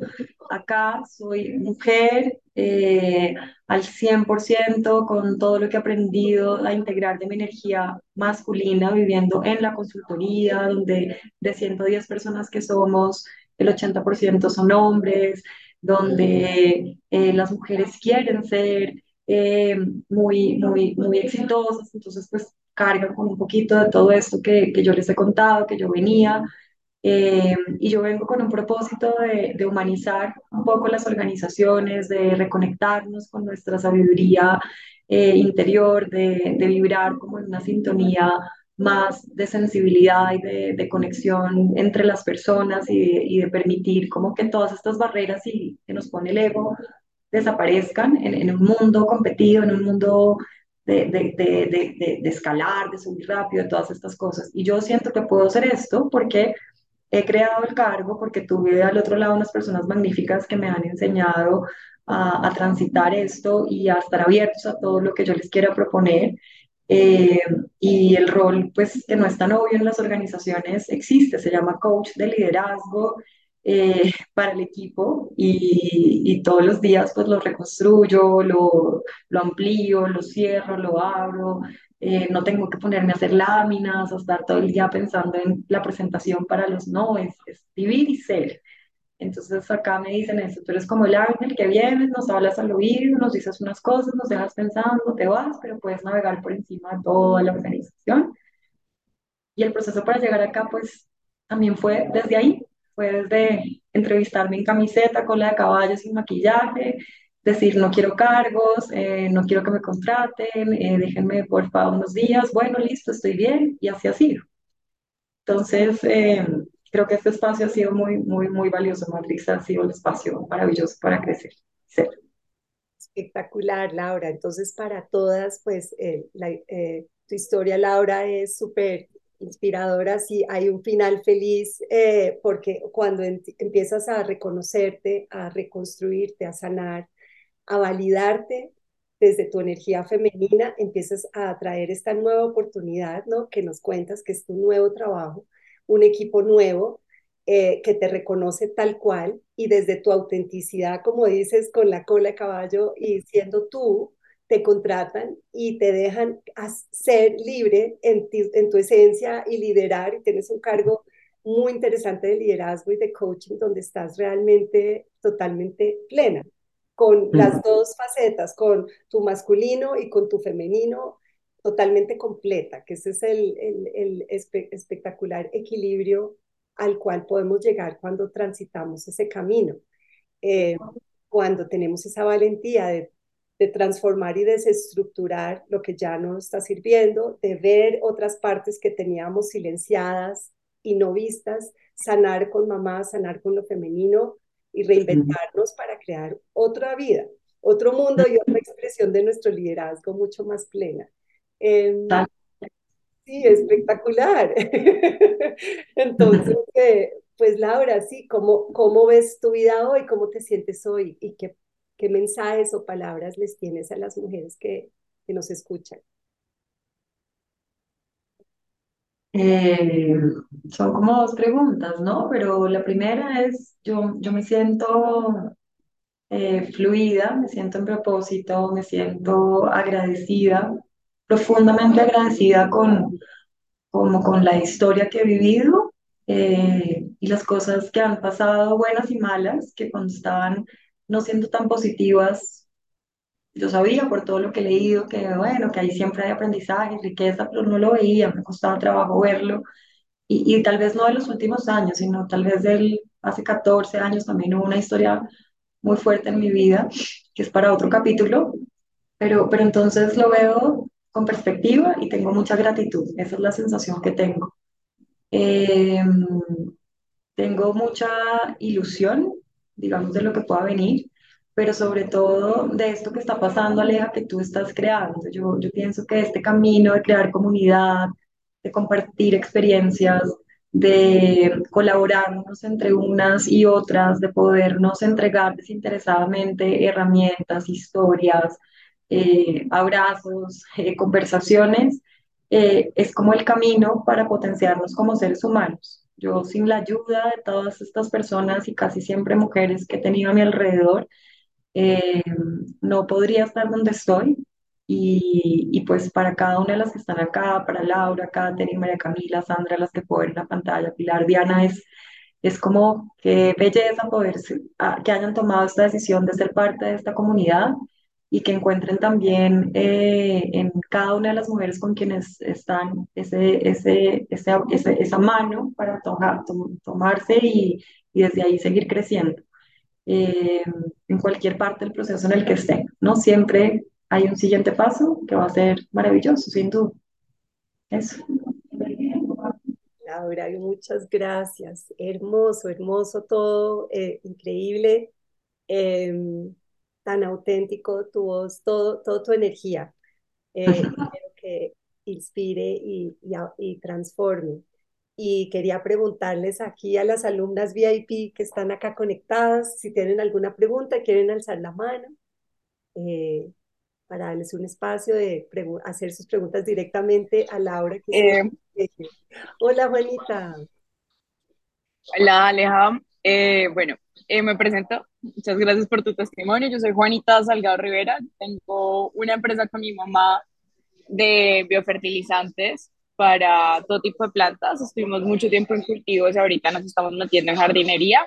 acá soy mujer eh, al 100% con todo lo que he aprendido a integrar de mi energía masculina viviendo en la consultoría, donde de 110 personas que somos, el 80% son hombres, donde eh, las mujeres quieren ser eh, muy, muy, muy exitosas, entonces pues cargan con un poquito de todo esto que, que yo les he contado, que yo venía, eh, y yo vengo con un propósito de, de, humanizar un poco las organizaciones, de reconectarnos con nuestra sabiduría eh, interior, de, de, vibrar como en una sintonía más de sensibilidad y de, de conexión entre las personas y y de, permitir como que todas estas barreras y, que nos pone el ego desaparezcan en, en un mundo competido, en un mundo de, de, de, de, escalar, de subir rápido, de todas estas cosas. Y yo siento que puedo hacer esto porque he creado el cargo, porque tuve al otro lado unas personas magníficas que me han enseñado a, a transitar esto y a estar abiertos a todo lo que yo les quiera proponer. Eh, y el rol, pues, que no es tan obvio en las organizaciones, existe, se llama coach de liderazgo eh, para el equipo y, y, todos los días pues lo reconstruyo, lo, lo amplío, lo cierro, lo abro, eh, no tengo que ponerme a hacer láminas o estar todo el día pensando en la presentación para los no, es, es vivir y ser. Entonces acá me dicen eso, tú eres como el ángel que vienes, nos hablas al oído, nos dices unas cosas, nos dejas pensando, te vas, pero puedes navegar por encima de toda la organización. Y el proceso para llegar acá, pues también fue desde ahí, fue desde entrevistarme en camiseta, cola de caballo, sin maquillaje, decir no quiero cargos, eh, no quiero que me contraten, eh, déjenme por favor unos días, bueno, listo, estoy bien, y así ha sido. Entonces, eh, creo que este espacio ha sido muy, muy, muy valioso, Matrix ha sido un espacio maravilloso para crecer. Ser. Espectacular, Laura. Entonces, para todas, pues, tu historia, Laura, es súper inspiradora, sí, hay un final feliz, porque cuando empiezas a reconocerte, a reconstruirte, a sanar, a validarte desde tu energía femenina, empiezas a atraer esta nueva oportunidad, ¿no? Que nos cuentas que es tu nuevo trabajo, un equipo nuevo eh, que te reconoce tal cual y desde tu autenticidad, como dices, con la cola de caballo y siendo tú, te contratan y te dejan ser libre en, en tu esencia y liderar y tienes un cargo muy interesante de liderazgo y de coaching donde estás realmente totalmente plena, con las dos facetas, con tu masculino y con tu femenino, totalmente completa, que ese es el, el, el espectacular equilibrio al cual podemos llegar cuando transitamos ese camino. Eh, cuando tenemos esa valentía de de transformar y desestructurar lo que ya no está sirviendo, de ver otras partes que teníamos silenciadas y no vistas, sanar con mamá, sanar con lo femenino y reinventarnos para crear otra vida, otro mundo y otra expresión de nuestro liderazgo mucho más plena. Eh, sí, espectacular. Entonces, eh, pues Laura, sí, ¿cómo, ¿cómo ves tu vida hoy? ¿Cómo te sientes hoy? ¿Y qué ¿Qué mensajes o palabras les tienes a las mujeres que, que nos escuchan? Eh, son como dos preguntas, ¿no? Pero la primera es, yo, yo me siento eh, fluida, me siento en propósito, me siento agradecida, profundamente agradecida con, como con la historia que he vivido eh, y las cosas que han pasado, buenas y malas, que cuando estaban no siendo tan positivas. Yo sabía por todo lo que he leído que, bueno, que ahí siempre hay aprendizaje, riqueza, pero no lo veía, me costaba trabajo verlo. Y, y tal vez no de los últimos años, sino tal vez del hace 14 años también hubo una historia muy fuerte en mi vida, que es para otro capítulo, pero, pero entonces lo veo con perspectiva y tengo mucha gratitud, esa es la sensación que tengo. Eh, tengo mucha ilusión digamos, de lo que pueda venir, pero sobre todo de esto que está pasando, Aleja, que tú estás creando. Yo, yo pienso que este camino de crear comunidad, de compartir experiencias, de colaborarnos entre unas y otras, de podernos entregar desinteresadamente herramientas, historias, eh, abrazos, eh, conversaciones, eh, es como el camino para potenciarnos como seres humanos. Yo sin la ayuda de todas estas personas y casi siempre mujeres que he tenido a mi alrededor, no podría estar donde estoy. Y, y, pues para cada una de las que están acá, para Laura, Katherine, María Camila, Sandra, las que puedo ver en la pantalla, Pilar, Diana, es, es como que belleza poder que hayan tomado esta decisión de ser parte de esta comunidad y que encuentren también eh, en cada una de las mujeres con quienes están ese, ese, ese, esa mano para tomarse y, y, desde ahí seguir creciendo eh, en cualquier parte del proceso en el que estén, ¿no? Siempre hay un siguiente paso que va a ser maravilloso, sin duda. Eso. Laura, muchas gracias. Hermoso, hermoso todo, eh, increíble. Em, tan auténtico tu voz, todo, todo tu energía. Eh, que inspire y, y, transforme. Y quería preguntarles aquí a las alumnas VIP que están acá conectadas, si tienen alguna pregunta, quieren alzar la mano, eh, para darles un espacio de hacer sus preguntas directamente a Laura. Que eh, Hola, Juanita. Hola, Aleja. bueno, me presento. Muchas gracias por tu testimonio. Yo soy Juanita Salgado Rivera. Tengo una empresa con mi mamá de biofertilizantes para todo tipo de plantas. Estuvimos mucho tiempo en cultivos y ahorita nos estamos metiendo en jardinería.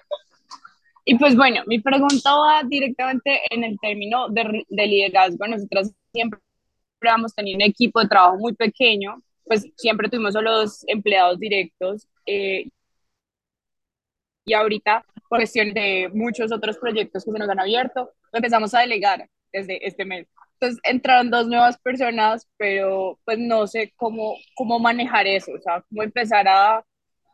Y pues bueno, mi pregunta va directamente en el término de, de liderazgo. Nosotros siempre hemos tenido un equipo de trabajo muy pequeño, pues siempre tuvimos solo dos empleados directos. Eh, y ahorita por cuestión de muchos otros proyectos que se nos han abierto, empezamos a delegar desde este mes. Entonces entraron dos nuevas personas, pero pues no sé cómo, cómo manejar eso, o sea, cómo empezar a,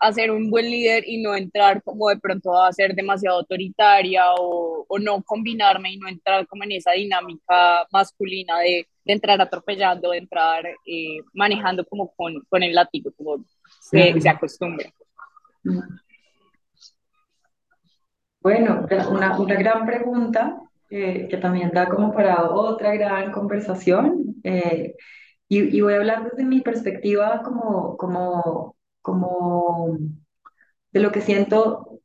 a ser un buen líder y no entrar como de pronto a ser demasiado autoritaria o, o no combinarme y no entrar como en esa dinámica masculina de, de entrar atropellando, de entrar eh, manejando como con, con el látigo, como se, se acostumbra. Bueno, una, una gran pregunta eh, que también da como para otra gran conversación. Eh, y, y, voy a hablar desde mi perspectiva como, como, como de lo que siento,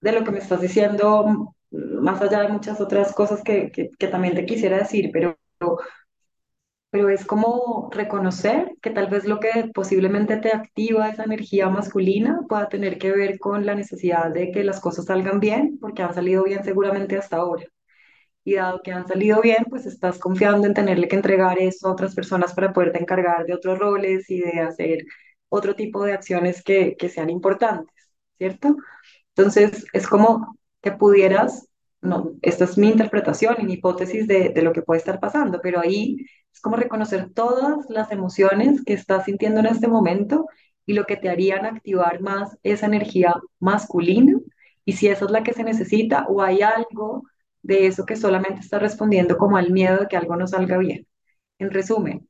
de lo que me estás diciendo, más allá de muchas otras cosas que, que, que también te quisiera decir, pero pero es como reconocer que tal vez lo que posiblemente te activa esa energía masculina pueda tener que ver con la necesidad de que las cosas salgan bien, porque han salido bien seguramente hasta ahora. Y dado que han salido bien, pues estás confiando en tenerle que entregar eso a otras personas para poderte encargar de otros roles y de hacer otro tipo de acciones que, que sean importantes, ¿cierto? Entonces, es como que pudieras no, esta es mi interpretación y mi hipótesis de, de, lo que puede estar pasando, pero ahí es como reconocer todas las emociones que estás sintiendo en este momento y lo que te harían activar más esa energía masculina y si esa es la que se necesita o hay algo de eso que solamente está respondiendo como al miedo de que algo no salga bien. En resumen,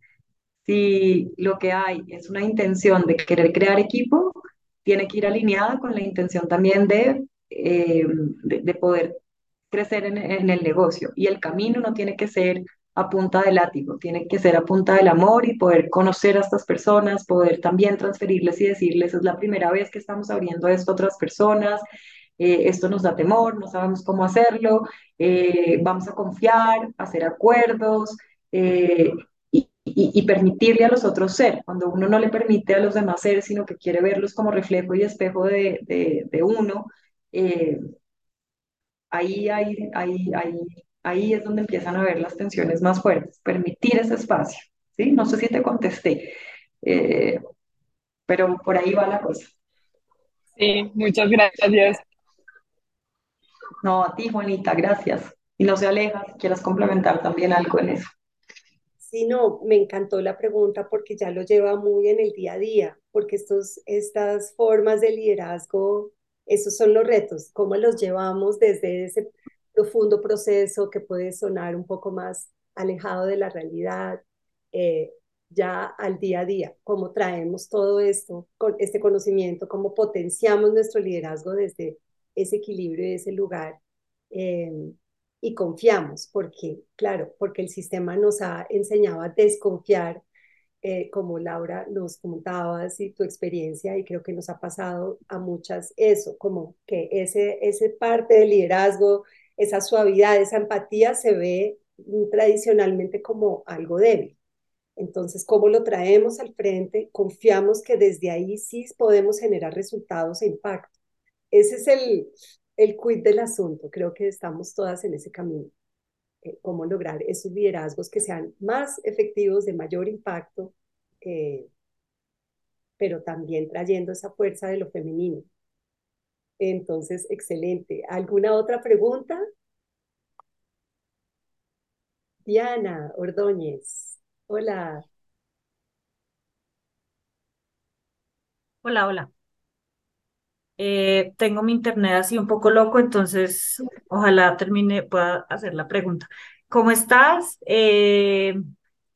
si lo que hay es una intención de querer crear equipo, tiene que ir alineada con la intención también de, eh, de, de poder crecer en, en, el negocio. Y el camino no tiene que ser a punta de látigo, tiene que ser a punta del amor y poder conocer a estas personas, poder también transferirles y decirles, es la primera vez que estamos abriendo esto a otras personas, eh, esto nos da temor, no sabemos cómo hacerlo, eh, vamos a confiar, hacer acuerdos eh, y, permitirle a los otros ser. Cuando uno no le permite a los demás ser, sino que quiere verlos como reflejo y espejo de, de, uno, ahí, ahí, ahí, ahí, ahí es donde empiezan a ver las tensiones más fuertes, permitir ese espacio, ¿sí? No sé si te contesté, eh, pero por ahí va la cosa. Sí, muchas gracias. No, a ti, Juanita, gracias. Y no se aleja si quieras complementar también algo en eso. Sí, no, me encantó la pregunta porque ya lo lleva muy en el día a día, porque estos, estas formas de liderazgo esos son los retos, cómo los llevamos desde ese profundo proceso que puede sonar un poco más alejado de la realidad, eh, ya al día a día, cómo traemos todo esto, con este conocimiento, cómo potenciamos nuestro liderazgo desde ese equilibrio y ese lugar. Eh, y confiamos, porque, claro, porque el sistema nos ha enseñado a desconfiar, eh, como Laura nos contabas y tu experiencia, y creo que nos ha pasado a muchas eso, como que ese, ese parte del liderazgo, esa suavidad, esa empatía se ve tradicionalmente como algo débil. Entonces, ¿cómo lo traemos al frente? Confiamos que desde ahí sí podemos generar resultados e impacto. Ese es el, el quid del asunto. Creo que estamos todas en ese camino. Eh, cómo lograr esos liderazgos que sean más efectivos, de mayor impacto, eh, pero también trayendo esa fuerza de lo femenino. Entonces, excelente. ¿Alguna otra pregunta? Diana Ordóñez. Hola. Hola, hola. Eh, tengo mi internet así un poco loco, entonces ojalá termine, pueda hacer la pregunta. ¿Cómo estás? Eh,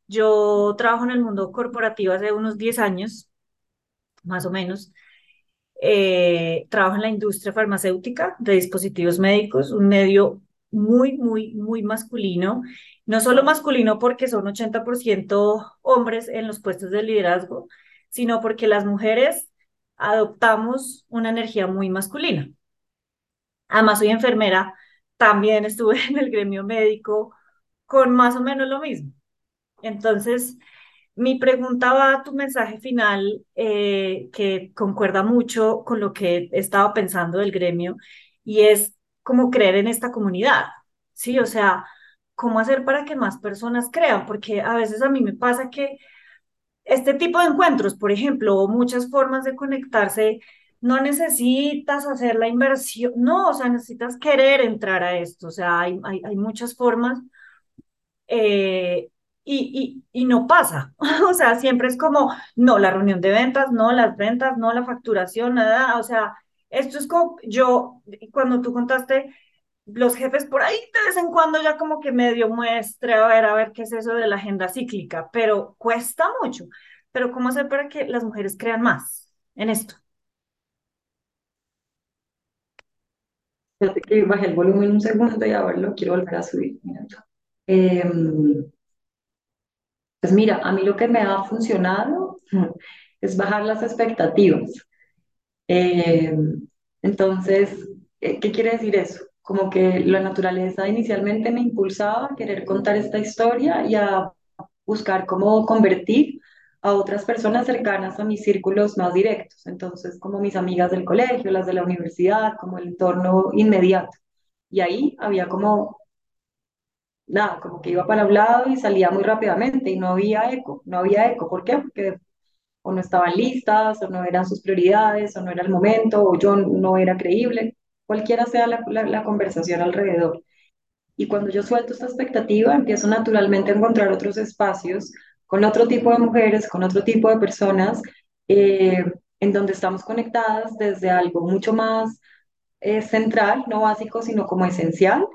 yo trabajo en el mundo corporativo hace unos 10 años, más o menos. Eh, trabajo en la industria farmacéutica de dispositivos médicos, un medio muy, muy, muy masculino. No solo masculino porque son 80% hombres en los puestos de liderazgo, sino porque las mujeres adoptamos una energía muy masculina. Además, soy enfermera, también estuve en el gremio médico con más o menos lo mismo. Entonces, mi pregunta va a tu mensaje final, eh, que concuerda mucho con lo que he estado pensando del gremio, y es cómo creer en esta comunidad, ¿sí? O sea, cómo hacer para que más personas crean, porque a veces a mí me pasa que este tipo de encuentros, por ejemplo, o muchas formas de conectarse, no necesitas hacer la inversión, no, o sea, necesitas querer entrar a esto, o sea, hay, hay, muchas formas eh, y, y, y, no pasa, o sea, siempre es como, no, la reunión de ventas, no, las ventas, no, la facturación, nada, o sea, esto es como, yo, cuando tú contaste los jefes por ahí de vez en cuando ya como que medio muestre, a ver, a ver qué es eso de la agenda cíclica, pero cuesta mucho. Pero ¿cómo hacer para que las mujeres crean más en esto? Fíjate que bajé el volumen un segundo y ahora lo quiero volver a subir. Em, pues mira, a mí lo que me ha funcionado es bajar las expectativas. Em, entonces, ¿qué quiere decir eso? Como que la naturaleza inicialmente me impulsaba a querer contar esta historia y a buscar cómo convertir a otras personas cercanas a mis círculos más directos, entonces como mis amigas del colegio, las de la universidad, como el entorno inmediato. Y ahí había como, nada, como que iba para un lado y salía muy rápidamente y no había eco, no había eco. ¿Por qué? Porque o no estaban listas, o no eran sus prioridades, o no era el momento, o yo no era creíble cualquiera sea la, conversación alrededor. Y cuando yo suelto esta expectativa, empiezo naturalmente a encontrar otros espacios con otro tipo de mujeres, con otro tipo de personas, eh, en donde estamos conectadas desde algo mucho más eh, central, no básico, sino como esencial.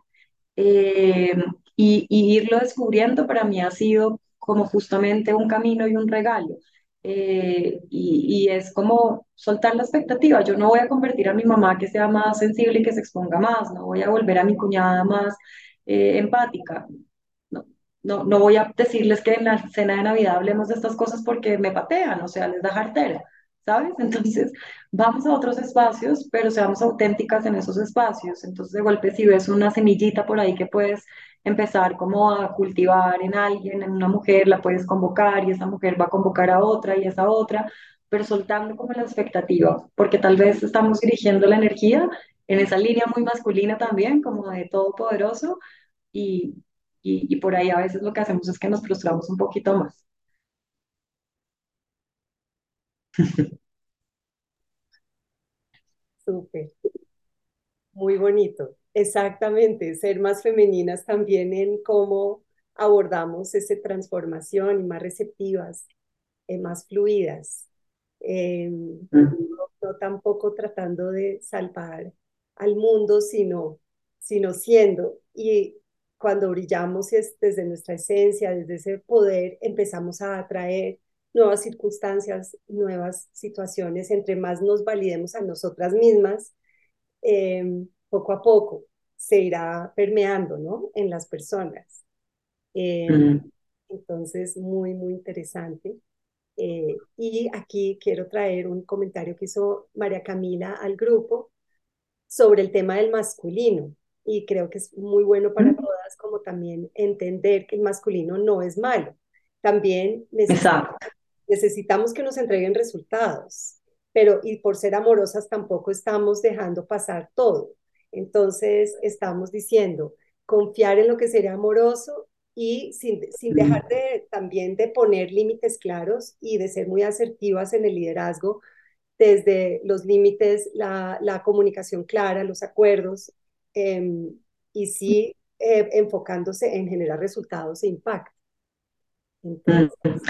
Eh, y, y, irlo descubriendo para mí ha sido como justamente un camino y un regalo. Eh, y, es como soltar la expectativa. Yo no voy a convertir a mi mamá que sea más sensible y que se exponga más, no voy a volver a mi cuñada más eh, empática. No, no, no voy a decirles que en la cena de Navidad hablemos de estas cosas porque me patean, o sea, les da jartera, ¿sabes? Entonces, vamos a otros espacios, pero seamos auténticas en esos espacios. Entonces, de golpe, si ves una semillita por ahí que puedes empezar como a cultivar en alguien, en una mujer, la puedes convocar y esa mujer va a convocar a otra y esa otra, pero soltando como la expectativa, porque tal vez estamos dirigiendo la energía en esa línea muy masculina también, como de todopoderoso, y, y, y por ahí a veces lo que hacemos es que nos frustramos un poquito más. Súper. Muy bonito. Exactamente, ser más femeninas también en cómo abordamos esa transformación y más receptivas, eh, más fluidas. Em, no, tampoco tratando de salvar al mundo, sino, sino siendo. Y cuando brillamos es desde nuestra esencia, desde ese poder, empezamos a atraer nuevas circunstancias, nuevas situaciones, entre más nos validemos a nosotras mismas, em, poco a poco se irá permeando, ¿no? En las personas. Em, entonces, muy, muy interesante. Eh, y aquí quiero traer un comentario que hizo María Camila al grupo sobre el tema del masculino. Y creo que es muy bueno para todas como también entender que el masculino no es malo. También necesitamos, necesitamos que nos entreguen resultados, pero y por ser amorosas tampoco estamos dejando pasar todo. Entonces estamos diciendo, confiar en lo que sería amoroso y sin, sin dejar de, también de poner límites claros y de ser muy asertivas en el liderazgo, desde los límites, la, la comunicación clara, los acuerdos, em, y sí eh, enfocándose en generar resultados e impacto. Entonces,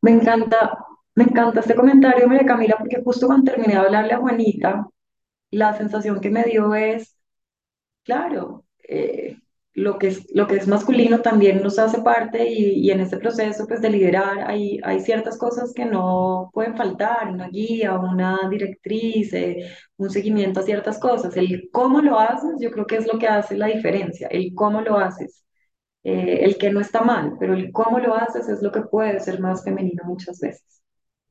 me encanta, me encanta este comentario, María Camila, porque justo cuando terminé de hablarle a Juanita, la sensación que me dio es, claro, eh, lo que es, lo que es masculino también nos hace parte y, y en este proceso pues, de liderar hay, hay ciertas cosas que no pueden faltar, una guía, una directriz, eh, un seguimiento a ciertas cosas. El cómo lo haces yo creo que es lo que hace la diferencia, el cómo lo haces. Eh, el que no está mal, pero el cómo lo haces es lo que puede ser más femenino muchas veces.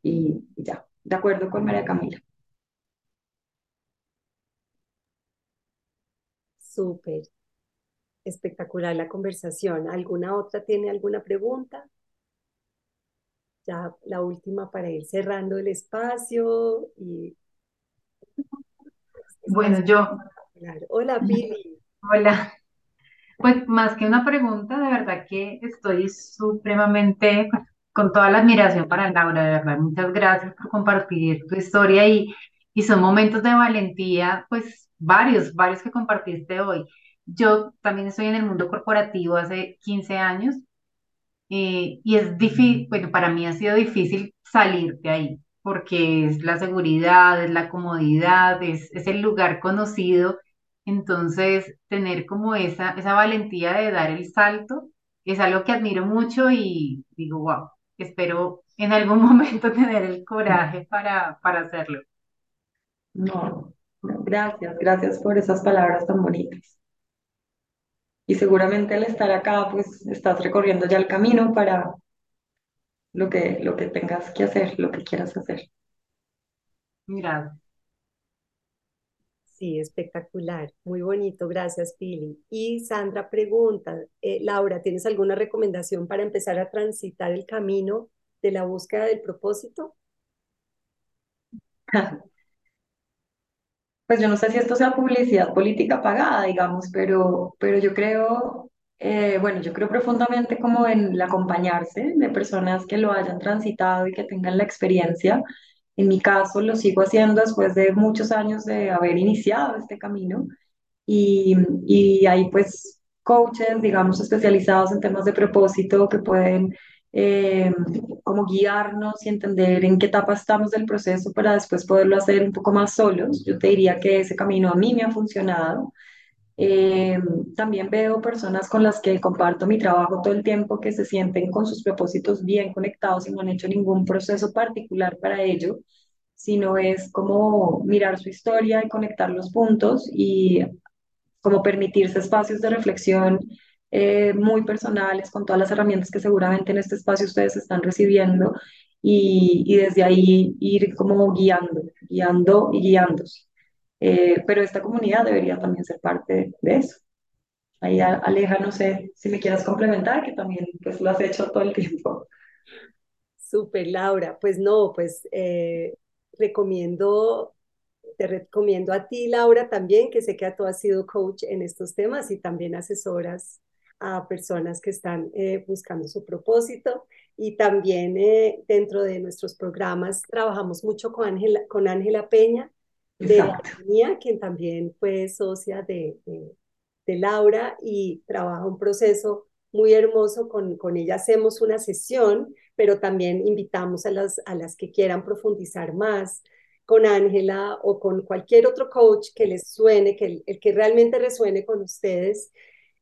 Y, y ya, de acuerdo con María Camila. Súper. Espectacular la conversación. ¿Alguna otra tiene alguna pregunta? Ya la última para ir cerrando el espacio y Bueno, yo, Hola, Pili. hola. Pues más que una pregunta, de verdad que estoy supremamente con toda la admiración para Laura, de verdad. Muchas gracias por compartir tu historia y, y son momentos de valentía, pues varios, varios que compartiste hoy. Yo también estoy en el mundo corporativo hace 15 años eh, y es difícil, bueno, para mí ha sido difícil salir de ahí porque es la seguridad, es la comodidad, es, es el lugar conocido. Entonces, tener como esa, esa valentía de dar el salto es algo que admiro mucho y digo, wow, espero en algún momento tener el coraje para, para hacerlo. No, gracias, gracias por esas palabras tan bonitas. Y seguramente al estar acá, pues estás recorriendo ya el camino para lo que, lo que tengas que hacer, lo que quieras hacer. Gracias. Sí, espectacular, muy bonito, gracias Pili. Y Sandra pregunta, eh, Laura, ¿tienes alguna recomendación para empezar a transitar el camino de la búsqueda del propósito? Pues yo no sé si esto sea publicidad política pagada, digamos, pero, pero yo creo, eh, bueno, yo creo profundamente como en el acompañarse de personas que lo hayan transitado y que tengan la experiencia. En mi caso lo sigo haciendo después de muchos años de haber iniciado este camino y, y hay pues coaches, digamos, especializados en temas de propósito que pueden eh, como guiarnos y entender en qué etapa estamos del proceso para después poderlo hacer un poco más solos. Yo te diría que ese camino a mí me ha funcionado. Eh, también veo personas con las que comparto mi trabajo todo el tiempo que se sienten con sus propósitos bien conectados y no han hecho ningún proceso particular para ello, sino es como mirar su historia y conectar los puntos y como permitirse espacios de reflexión eh, muy personales, con todas las herramientas que seguramente en este espacio ustedes están recibiendo y, y desde ahí ir como guiando, guiando y guiándose. Eh, pero esta comunidad debería también ser parte de eso. Ahí Aleja, no sé si me quieras complementar, que también pues lo has hecho todo el tiempo. Súper, Laura. Pues no, pues eh, recomiendo te recomiendo a ti, Laura, también, que sé que tú has sido coach en estos temas y también asesoras a personas que están eh, buscando su propósito. Y también eh, dentro de nuestros programas trabajamos mucho con Ángela con Ángela Peña de la quien también fue socia de, de, Laura y trabaja un proceso muy hermoso. Con, con ella hacemos una sesión pero también invitamos a las, a las que quieran profundizar más con Ángela o con cualquier otro coach que les suene, que el, que realmente resuene con ustedes,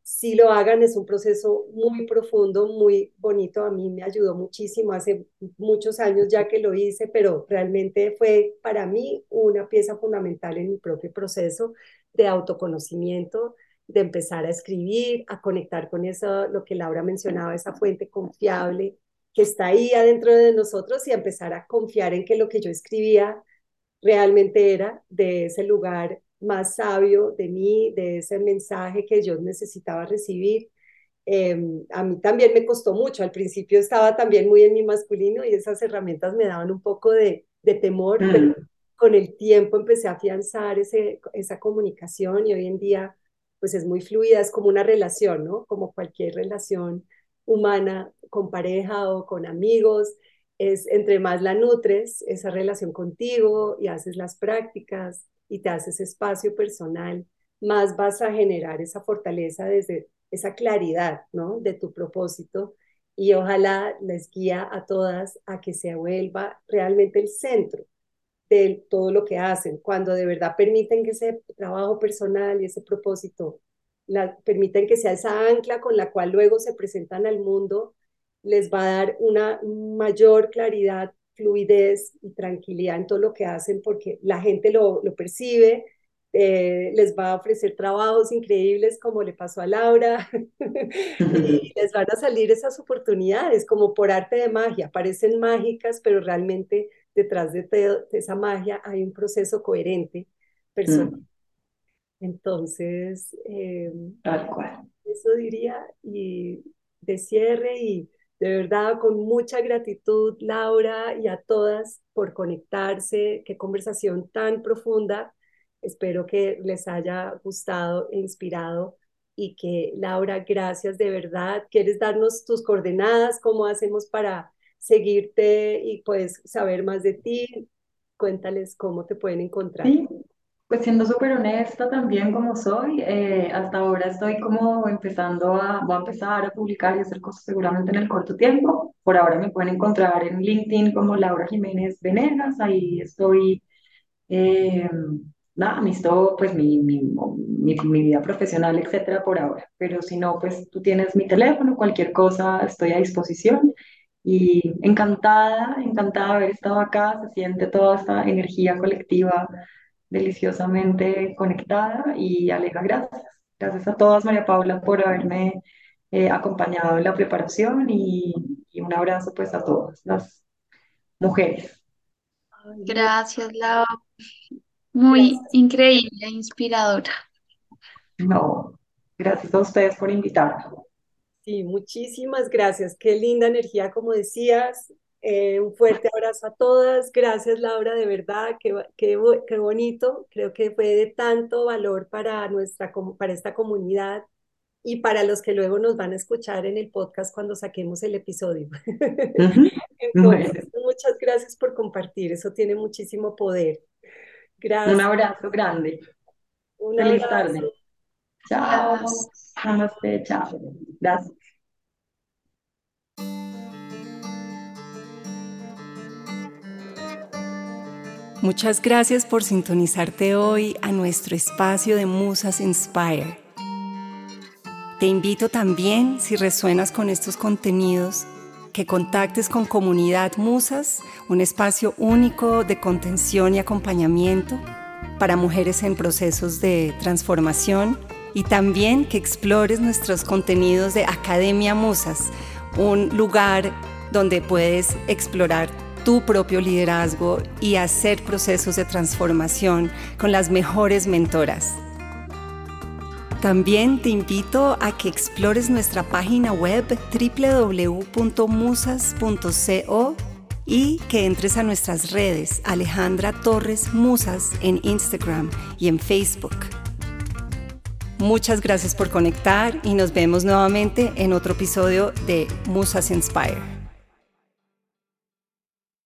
si lo hagan es un proceso muy profundo, muy bonito. A mí me ayudó muchísimo hace muchos años ya que lo hice, pero realmente fue para mí una pieza fundamental en mi propio proceso de autoconocimiento, de empezar a escribir, a conectar con eso, lo que Laura mencionaba, esa fuente confiable que está ahí adentro de nosotros y a empezar a confiar en que lo que yo escribía realmente era de ese lugar más sabio de mí, de ese mensaje que yo necesitaba recibir. Em, a mí también me costó mucho, al principio estaba también muy en mi masculino y esas herramientas me daban un poco de, temor, mm. pero con el tiempo empecé a afianzar ese, esa comunicación y hoy en día pues es muy fluida, es como una relación, ¿no? Como cualquier relación humana con pareja o con amigos, es entre más la nutres, esa relación contigo y haces las prácticas y te haces espacio personal, más vas a generar esa fortaleza desde esa claridad, ¿no? De tu propósito y ojalá les guía a todas a que se vuelva realmente el centro de todo lo que hacen, cuando de verdad permiten que ese trabajo personal y ese propósito la, permiten que sea esa ancla con la cual luego se presentan al mundo les va a dar una mayor claridad, fluidez y tranquilidad en todo lo que hacen porque la gente lo, lo percibe, eh, les va a ofrecer trabajos increíbles como le pasó a Laura y les van a salir esas oportunidades como por arte de magia, parecen mágicas, pero realmente detrás de, esa magia hay un proceso coherente personal. Mm. Entonces, eh, Tal cual. eso diría y de cierre y de verdad, con mucha gratitud, Laura, y a todas por conectarse. Qué conversación tan profunda. Espero que les haya gustado e inspirado. Y que, Laura, gracias de verdad. ¿Quieres darnos tus coordenadas? ¿Cómo hacemos para seguirte y pues saber más de ti? Cuéntales cómo te pueden encontrar. Pues siendo súper honesta también como soy, eh, hasta ahora estoy como empezando a, voy a empezar a publicar y hacer cosas seguramente en el corto tiempo. Por ahora me pueden encontrar en LinkedIn como Laura Jiménez Venegas, ahí estoy, eh, nada, listo pues mi, mi, mi, mi vida profesional, etcétera, por ahora. Pero si no, pues tú tienes mi teléfono, cualquier cosa estoy a disposición. Y encantada, encantada de haber estado acá, se siente toda esta energía colectiva deliciosamente conectada y Aleja, gracias. Gracias a todas, María Paula, por haberme eh, acompañado en la preparación y, un abrazo pues a todas las mujeres. Gracias, Lau. Muy increíble, inspiradora. No, gracias a ustedes por invitarme. Sí, muchísimas gracias. Qué linda energía, como decías. Eh, un fuerte abrazo a todas. Gracias, Laura, de verdad, qué, qué, qué, bonito. Creo que fue de tanto valor para, nuestra, para esta comunidad y para los que luego nos van a escuchar en el podcast cuando saquemos el episodio. Entonces, muchas gracias por compartir. Eso tiene muchísimo poder. Gracias. Un abrazo grande. Un Feliz tarde. Chao. Namaste. Chao. Gracias. Muchas gracias por sintonizarte hoy a nuestro espacio de Musas Inspire. Te invito también, si resuenas con estos contenidos, que contactes con Comunidad Musas, un espacio único de contención y acompañamiento para mujeres en procesos de transformación y también que explores nuestros contenidos de Academia Musas, un lugar donde puedes explorar tu propio liderazgo y hacer procesos de transformación con las mejores mentoras. También te invito a que explores nuestra página web www.musas.co y que entres a nuestras redes Alejandra Torres Musas en Instagram y en Facebook. Muchas gracias por conectar y nos vemos nuevamente en otro episodio de Musas Inspire.